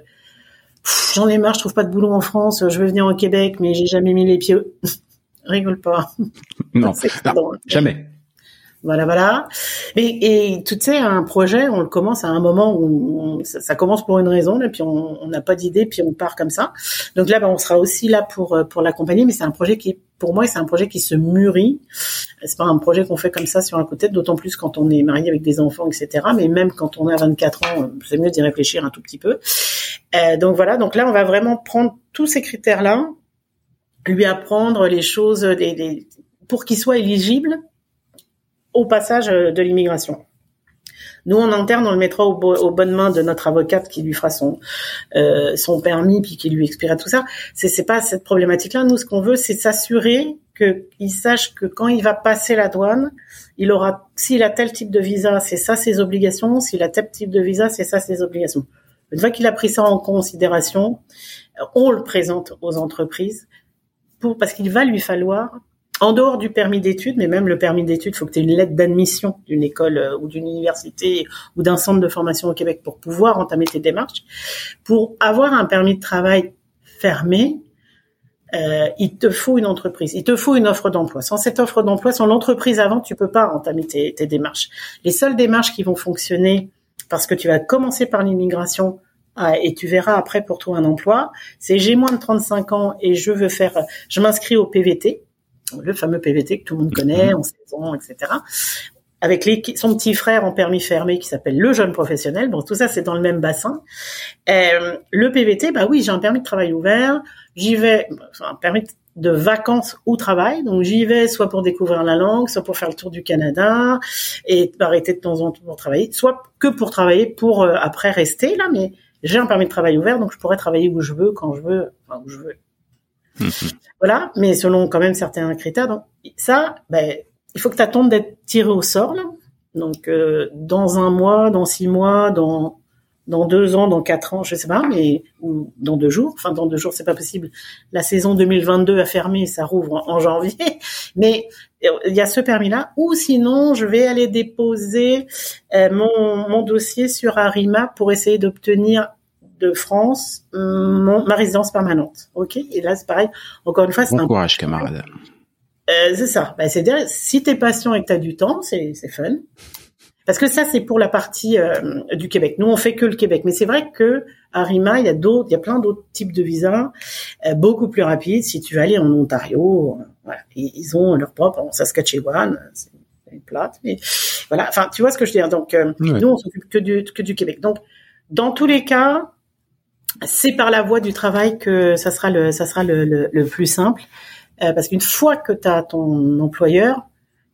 Speaker 2: j'en ai marre, je trouve pas de boulot en France, je veux venir au Québec, mais j'ai jamais mis les pieds. *laughs* Rigole pas.
Speaker 1: Non, *laughs* non jamais.
Speaker 2: Voilà, voilà. Mais et tu sais, un projet, on le commence à un moment où ça, commence pour une raison, et puis on n'a pas d'idée, puis on part comme ça. Donc là, ben, on sera aussi là pour euh, pour l'accompagner, mais c'est un projet qui, pour moi, c'est un projet qui se mûrit. C'est pas un projet qu'on fait comme ça sur un côté, d'autant plus quand on est marié avec des enfants, etc. Mais même quand on a 24 ans, c'est mieux d'y réfléchir un tout petit peu. Euh, donc voilà. Donc là, on va vraiment prendre tous ces critères-là, lui apprendre les choses, pour qu'il soit éligible au passage de l'immigration. Nous, en interne, on le mettra au aux, bonnes mains de notre avocate qui lui fera son euh, son permis puis qui lui expliquera tout ça. C'est c'est pas cette problématique-là. Nous, ce qu'on veut, c'est s'assurer qu'il sache que quand il va passer la douane, il aura s'il a tel type de visa, c'est ça ses obligations. S'il a tel type de visa, c'est ça ses obligations. Une fois qu'il a pris ça en considération, on le présente aux entreprises pour parce qu'il va lui falloir en dehors du permis d'études, mais même le permis d'études, il faut que tu aies une lettre d'admission d'une école euh, ou d'une université ou d'un centre de formation au Québec pour pouvoir entamer tes démarches. Pour avoir un permis de travail fermé, euh, il te faut une entreprise, il te faut une offre d'emploi. Sans cette offre d'emploi, sans l'entreprise avant, tu peux pas entamer tes démarches. Les seules démarches qui vont fonctionner, parce que tu vas commencer par l'immigration, ah, et tu verras après pour toi un emploi, c'est j'ai moins de 35 ans et je veux faire, je m'inscris au PVT, le fameux PVT que tout le monde connaît, en saison, etc. Avec les, son petit frère en permis fermé qui s'appelle le jeune professionnel. Bon, tout ça c'est dans le même bassin. Euh, le PVT, bah oui, j'ai un permis de travail ouvert. J'y vais, enfin, un permis de vacances ou travail. Donc j'y vais soit pour découvrir la langue, soit pour faire le tour du Canada et arrêter de temps en temps pour travailler, soit que pour travailler pour euh, après rester là. Mais j'ai un permis de travail ouvert, donc je pourrais travailler où je veux, quand je veux, enfin où je veux. Voilà, mais selon quand même certains critères. Donc ça, ben, il faut que tu attendes d'être tiré au sort. Là. Donc euh, dans un mois, dans six mois, dans dans deux ans, dans quatre ans, je sais pas, mais ou dans deux jours. Enfin, dans deux jours, c'est pas possible. La saison 2022 a fermé, ça rouvre en, janvier. *laughs* Mais il y a ce permis-là. Ou sinon, je vais aller déposer euh, mon, mon dossier sur Arima pour essayer d'obtenir de France mon, ma résidence permanente. Ok? Et là, c'est pareil. Encore une fois,
Speaker 1: c'est bon courage, camarade.
Speaker 2: Euh, c'est ça. Bah, c'est dire si t'es patient et que t'as du temps, c'est c'est fun. Parce que ça, c'est pour la partie euh, du Québec. Nous, on fait que le Québec. Mais c'est vrai que à Rima, il y a d'autres, il y a plein d'autres types de visas euh, beaucoup plus rapides. Si tu veux aller en Ontario, euh, voilà, ils, ont leur propre en Saskatchewan. C'est une plate, mais voilà. Enfin, tu vois ce que je veux dire. Donc, nous, on s'occupe que du que du Québec. Donc, dans tous les cas, c'est par la voie du travail que ça sera le ça sera le, le, le plus simple. parce qu'une fois que tu as ton employeur,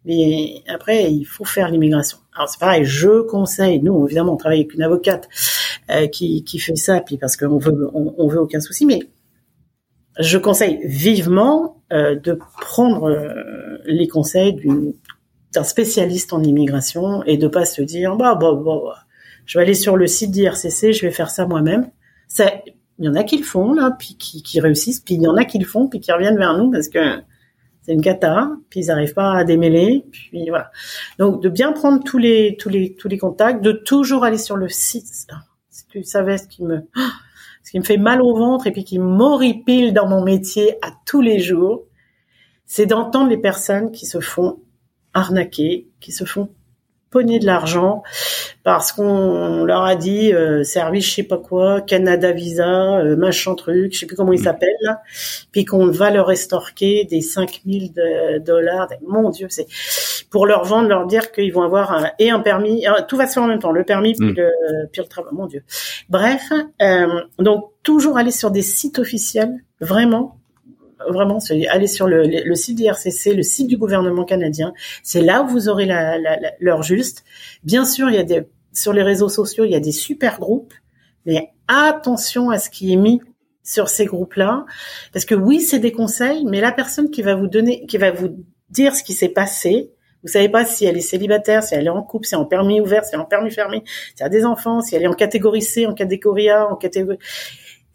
Speaker 2: mais après, il faut faire l'immigration. Alors c'est pareil, je conseille, nous évidemment on travaille avec une avocate euh, qui, qui fait ça, puis parce qu'on veut on, veut aucun souci, mais je conseille vivement euh, de prendre euh, les conseils d'un spécialiste en immigration et de pas se dire bah bah bah je vais aller sur le site d'IRCC, je vais faire ça moi-même. Ça, il y en a qui le font là, puis qui, qui réussissent, puis il y en a qui le font, puis qui reviennent vers nous parce que c'est une cata, puis ils n'arrivent pas à démêler, puis voilà. Donc de bien prendre tous les tous les tous les contacts, de toujours aller sur le site. Si tu savais ce qui me *gasps* ce qui me fait mal au ventre et puis qui m'horripile dans mon métier à tous les jours, c'est d'entendre les personnes qui se font arnaquer, qui se font pogner de l'argent parce qu'on leur a dit euh, service je sais pas quoi, Canada Visa, euh, machin truc, je sais plus comment il mm. s'appelle, puis qu'on va leur estorquer des 5000 de dollars. Mon Dieu, c'est pour leur vendre, leur dire qu'ils vont avoir un, et un permis, tout va se faire en même temps, le permis puis, mm. le, puis le travail. Mon Dieu. Bref, euh, donc toujours aller sur des sites officiels, vraiment vraiment, aller sur le, le site d'IRCC, le site du gouvernement canadien. C'est là où vous aurez l'heure la, juste. Bien sûr, il y a des sur les réseaux sociaux, il y a des super groupes, mais attention à ce qui est mis sur ces groupes-là, parce que oui, c'est des conseils, mais la personne qui va vous donner, qui va vous dire ce qui s'est passé, vous savez pas si elle est célibataire, si elle est en couple, si elle est en permis ouvert, si elle est en permis fermé, si elle a des enfants, si elle est en catégorie C, en catégorie A, en catégorie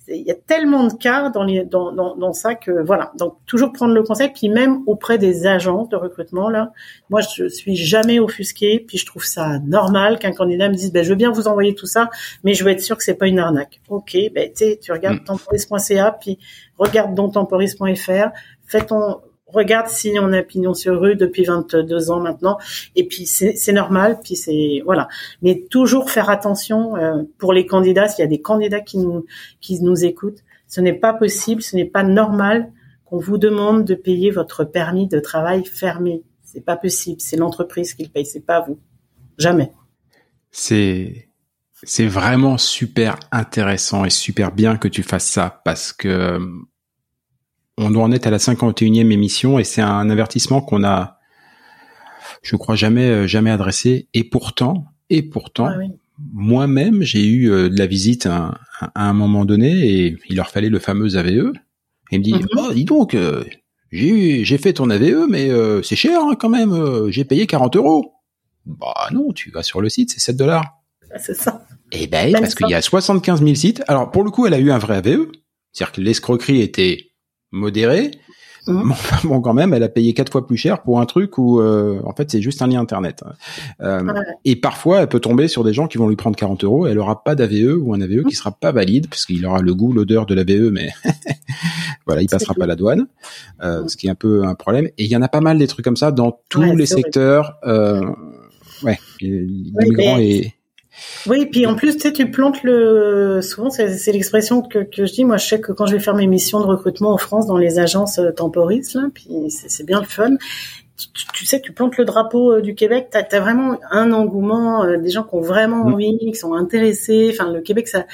Speaker 2: il y a tellement de cas dans, les, dans, dans, dans, ça que voilà. Donc toujours prendre le conseil, puis même auprès des agences de recrutement là, moi je suis jamais offusquée, puis je trouve ça normal qu'un candidat me dise ben je veux bien vous envoyer tout ça, mais je veux être sûr que c'est pas une arnaque. Ok, ben tu tu regardes mm. temporis.ca, puis regarde dans temporis.fr, fais ton regarde si on a pignon sur rue depuis 22 ans maintenant. Et puis c'est normal puis c'est voilà. Mais toujours faire attention euh, pour les candidats s'il y a des candidats qui nous qui nous écoutent ce n'est pas possible ce n'est pas normal qu'on vous demande de payer votre permis de travail fermé. C'est pas possible c'est l'entreprise qui le paye c'est pas vous. Jamais.
Speaker 1: C'est c'est vraiment super intéressant et super bien que tu fasses ça parce que on doit en être à la 51e émission et c'est un avertissement qu'on a, je crois jamais euh, jamais adressé. Et pourtant, et pourtant, ah moi-même j'ai eu euh, de la visite à, un moment donné et il leur fallait le fameux AVE. Et il me dit, mhm. oh, dis donc, euh, j'ai j'ai fait ton AVE, mais c'est cher hein, quand même. j'ai payé 40 euros. Bah non, tu vas sur le site, c'est 7 dollars.
Speaker 2: Ah, c'est ça.
Speaker 1: Eh ben, parce qu'il y a 75 000 sites. Alors, pour le coup, elle a eu un vrai AVE. C'est-à-dire que l'escroquerie était modéré. Mmh. *laughs* Bon, quand même, elle a payé quatre fois plus cher pour un truc où, euh, en fait, c'est juste un lien internet. Euh, Et parfois, elle peut tomber sur des gens qui vont lui prendre 40 euros. Elle aura pas d'AVE ou un AVE qui sera pas valide parce qu'il aura le goût, l'odeur de l'AVE, mais *laughs* voilà, il passera pas la douane, euh, ce qui est un peu un problème. Et il y en a pas mal des trucs comme ça dans tous les secteurs. Euh, ouais, l'immigrant est
Speaker 2: oui, puis en plus, tu sais, tu plantes le. Souvent, c'est l'expression que, que je dis. Moi, je sais que quand je vais faire mes missions de recrutement en France dans les agences euh, temporistes, là, puis c'est bien le fun. Tu, sais, tu plantes le drapeau euh, du Québec, tu as, vraiment un engouement, euh, des gens qui ont vraiment mmh. envie, qui sont intéressés. Enfin, le Québec, ça,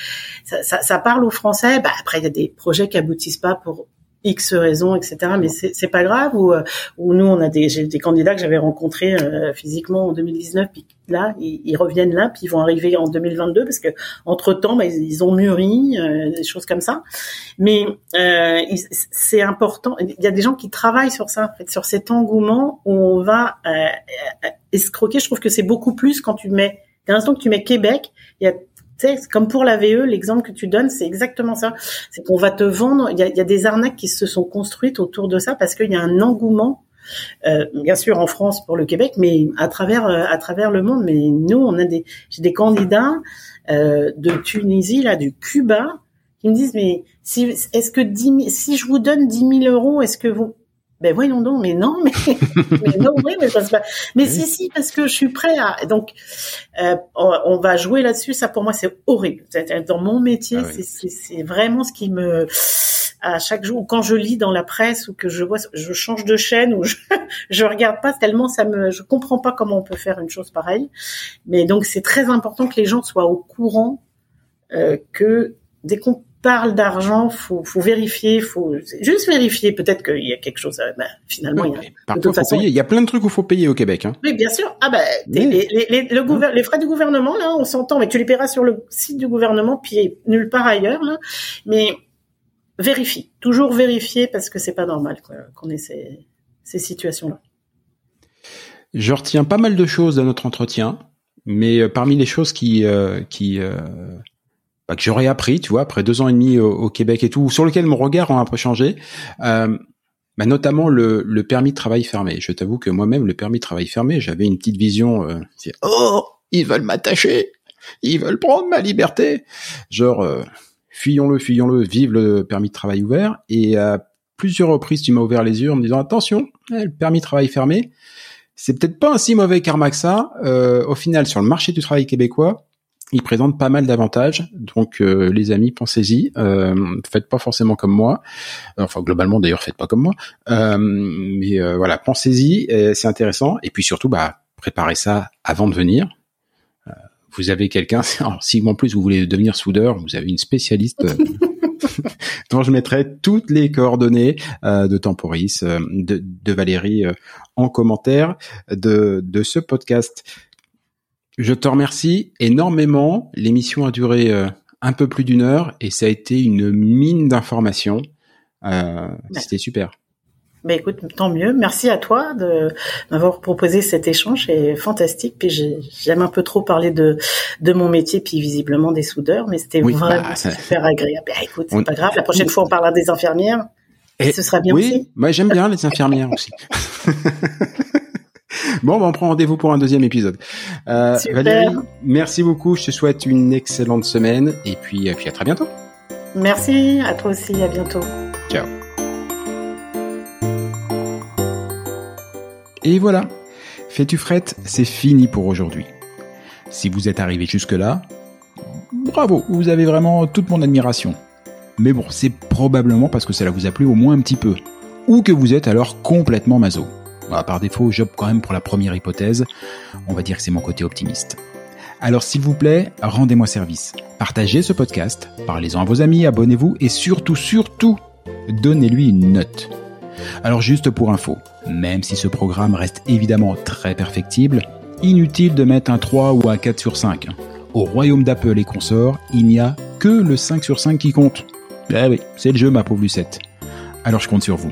Speaker 2: ça, ça, ça parle aux Français. Bah, après, il y a des projets qui aboutissent pas pour X raisons, etc. Mais c'est pas grave. Ou, euh, ou nous, on a des, des candidats que j'avais rencontrés euh, physiquement en 2019, puis là, ils, reviennent là, puis ils vont arriver en 2022 parce que entre temps, bah, ils, ont mûri, euh, des choses comme ça. Mais c'est important. Il y a des gens qui travaillent sur ça, en fait, sur cet engouement où on va escroquer. Je trouve que c'est beaucoup plus quand tu mets, dès l'instant que tu mets Québec, il y a sais, comme pour la VE, l'exemple que tu donnes, c'est exactement ça. C'est qu'on va te vendre. Il y a, y a, des arnaques qui se sont construites autour de ça parce qu'il y a un engouement. Euh, bien sûr en France pour le Québec, mais à travers euh, à travers le monde. Mais nous, on a des j'ai des candidats euh, de Tunisie là, du Cuba, qui me disent mais si est-ce que 10 si je vous donne 10 000 euros, est-ce que vous ben voyons donc, mais non, mais, *laughs* mais non, oui, mais ça se passe. Mais si, si, parce que je suis prêt à. Donc, euh, on va jouer là-dessus. Ça, pour moi, c'est horrible. Dans mon métier, ah c'est vraiment ce qui me à chaque jour, quand je lis dans la presse ou que je vois, je change de chaîne ou je, *laughs* je regarde pas tellement ça me, je comprends pas comment on peut faire une chose pareille. Mais donc c'est très important que les gens soient au courant euh, que dès qu'on parle d'argent, faut, faut vérifier, faut juste vérifier. Peut-être qu'il y a quelque chose. Ben, finalement, il y a,
Speaker 1: par payer. Il y a plein de trucs où faut payer au Québec. Hein.
Speaker 2: Oui, bien sûr. Ah ben, les, les, les, le hein les frais du gouvernement, là, on s'entend, mais tu les paieras sur le site du gouvernement, puis nulle part ailleurs. Là. Mais vérifie, toujours vérifier parce que c'est pas normal qu'on ait ces, ces situations-là.
Speaker 1: Je retiens pas mal de choses dans notre entretien, mais euh, parmi les choses qui euh, qui euh, bah, que j'aurais appris, tu vois, après deux ans et demi au, Québec et tout, sur lequel mon regard a un peu changé, euh, bah, notamment le, le, permis de travail fermé. Je t'avoue que moi-même, le permis de travail fermé, j'avais une petite vision, euh, oh, ils veulent m'attacher, ils veulent prendre ma liberté, genre, euh, fuyons-le, fuyons-le, vive le permis de travail ouvert. Et à plusieurs reprises, tu m'as ouvert les yeux en me disant, attention, eh, le permis de travail fermé, c'est peut-être pas un si mauvais karma que ça. Euh, au final, sur le marché du travail québécois, il présente pas mal d'avantages. Donc euh, les amis, pensez-y. Euh, faites pas forcément comme moi. Enfin globalement d'ailleurs, faites pas comme moi. Euh, mais euh, voilà, pensez-y. C'est intéressant. Et puis surtout, bah préparez ça avant de venir. vous avez quelqu'un. *laughs* Si en plus vous voulez devenir soudeur, vous avez une spécialiste. *laughs* dont je mettrai toutes les coordonnées de Temporis, de, Valérie en commentaire de ce podcast. Je te remercie énormément. L'émission a duré euh, un peu plus d'une heure et ça a été une mine d'informations. Euh, C'était super.
Speaker 2: Ben écoute, tant mieux. Merci à toi de m'avoir proposé cet échange. C'est fantastique. Puis j'aime un peu trop parler de de mon métier, puis visiblement des soudeurs, mais c'était vraiment bah, super agréable. Ben, écoute, c'est pas grave. La prochaine fois, on parlera des infirmières. Et ce sera bien
Speaker 1: oui,
Speaker 2: aussi.
Speaker 1: moi j'aime bien les infirmières aussi. *laughs* Bon, ben, on prend rendez-vous pour un deuxième épisode. Euh, Valérie, merci beaucoup. Je te souhaite une excellente semaine et puis, et puis à très bientôt.
Speaker 2: Merci, à toi aussi, à bientôt.
Speaker 1: Ciao. Et voilà, fais-tu frette, c'est fini pour aujourd'hui. Si vous êtes arrivé jusque-là, bravo, vous avez vraiment toute mon admiration. Mais bon, c'est probablement parce que cela vous a plu au moins un petit peu, ou que vous êtes alors complètement maso. Bah, par défaut, j'opte quand même pour la première hypothèse. On va dire que c'est mon côté optimiste. Alors s'il vous plaît, rendez-moi service. Partagez ce podcast, parlez-en à vos amis, abonnez-vous et surtout, surtout, donnez-lui une note. Alors juste pour info, même si ce programme reste évidemment très perfectible, inutile de mettre un 3 ou un 4 sur 5. Au royaume d'Apple et consorts, il n'y a que le 5 sur 5 qui compte. Eh oui, c'est le jeu ma pauvre Lucette. Alors je compte sur vous.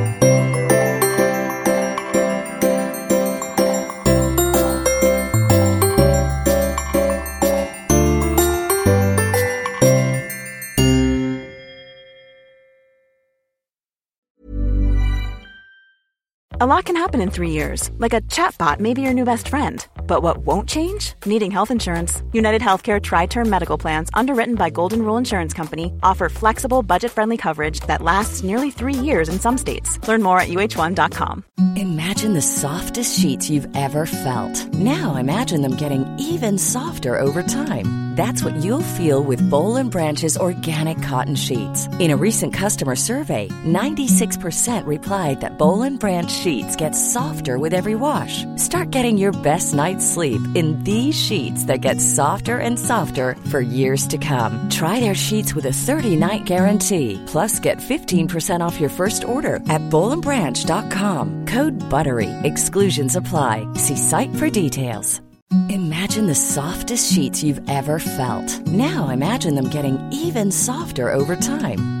Speaker 6: A lot can happen in three years, like a chatbot may be your new best friend. But what won't change? Needing health insurance. United Healthcare Tri Term Medical Plans, underwritten by Golden Rule Insurance Company, offer flexible, budget friendly coverage that lasts nearly three years in some states. Learn more at uh1.com.
Speaker 5: Imagine the softest sheets you've ever felt. Now imagine them getting even softer over time. That's what you'll feel with Bowl and Branch's organic cotton sheets. In a recent customer survey, 96% replied that Bowl and Branch sheets get softer with every wash. Start getting your best night's sleep in these sheets that get softer and softer for years to come. Try their sheets with a 30-night guarantee. Plus, get 15% off your first order at bowlandbranch.com. Code BUTTERY. Exclusions apply. See site for details. Imagine the softest sheets you've ever felt. Now imagine them getting even softer over time.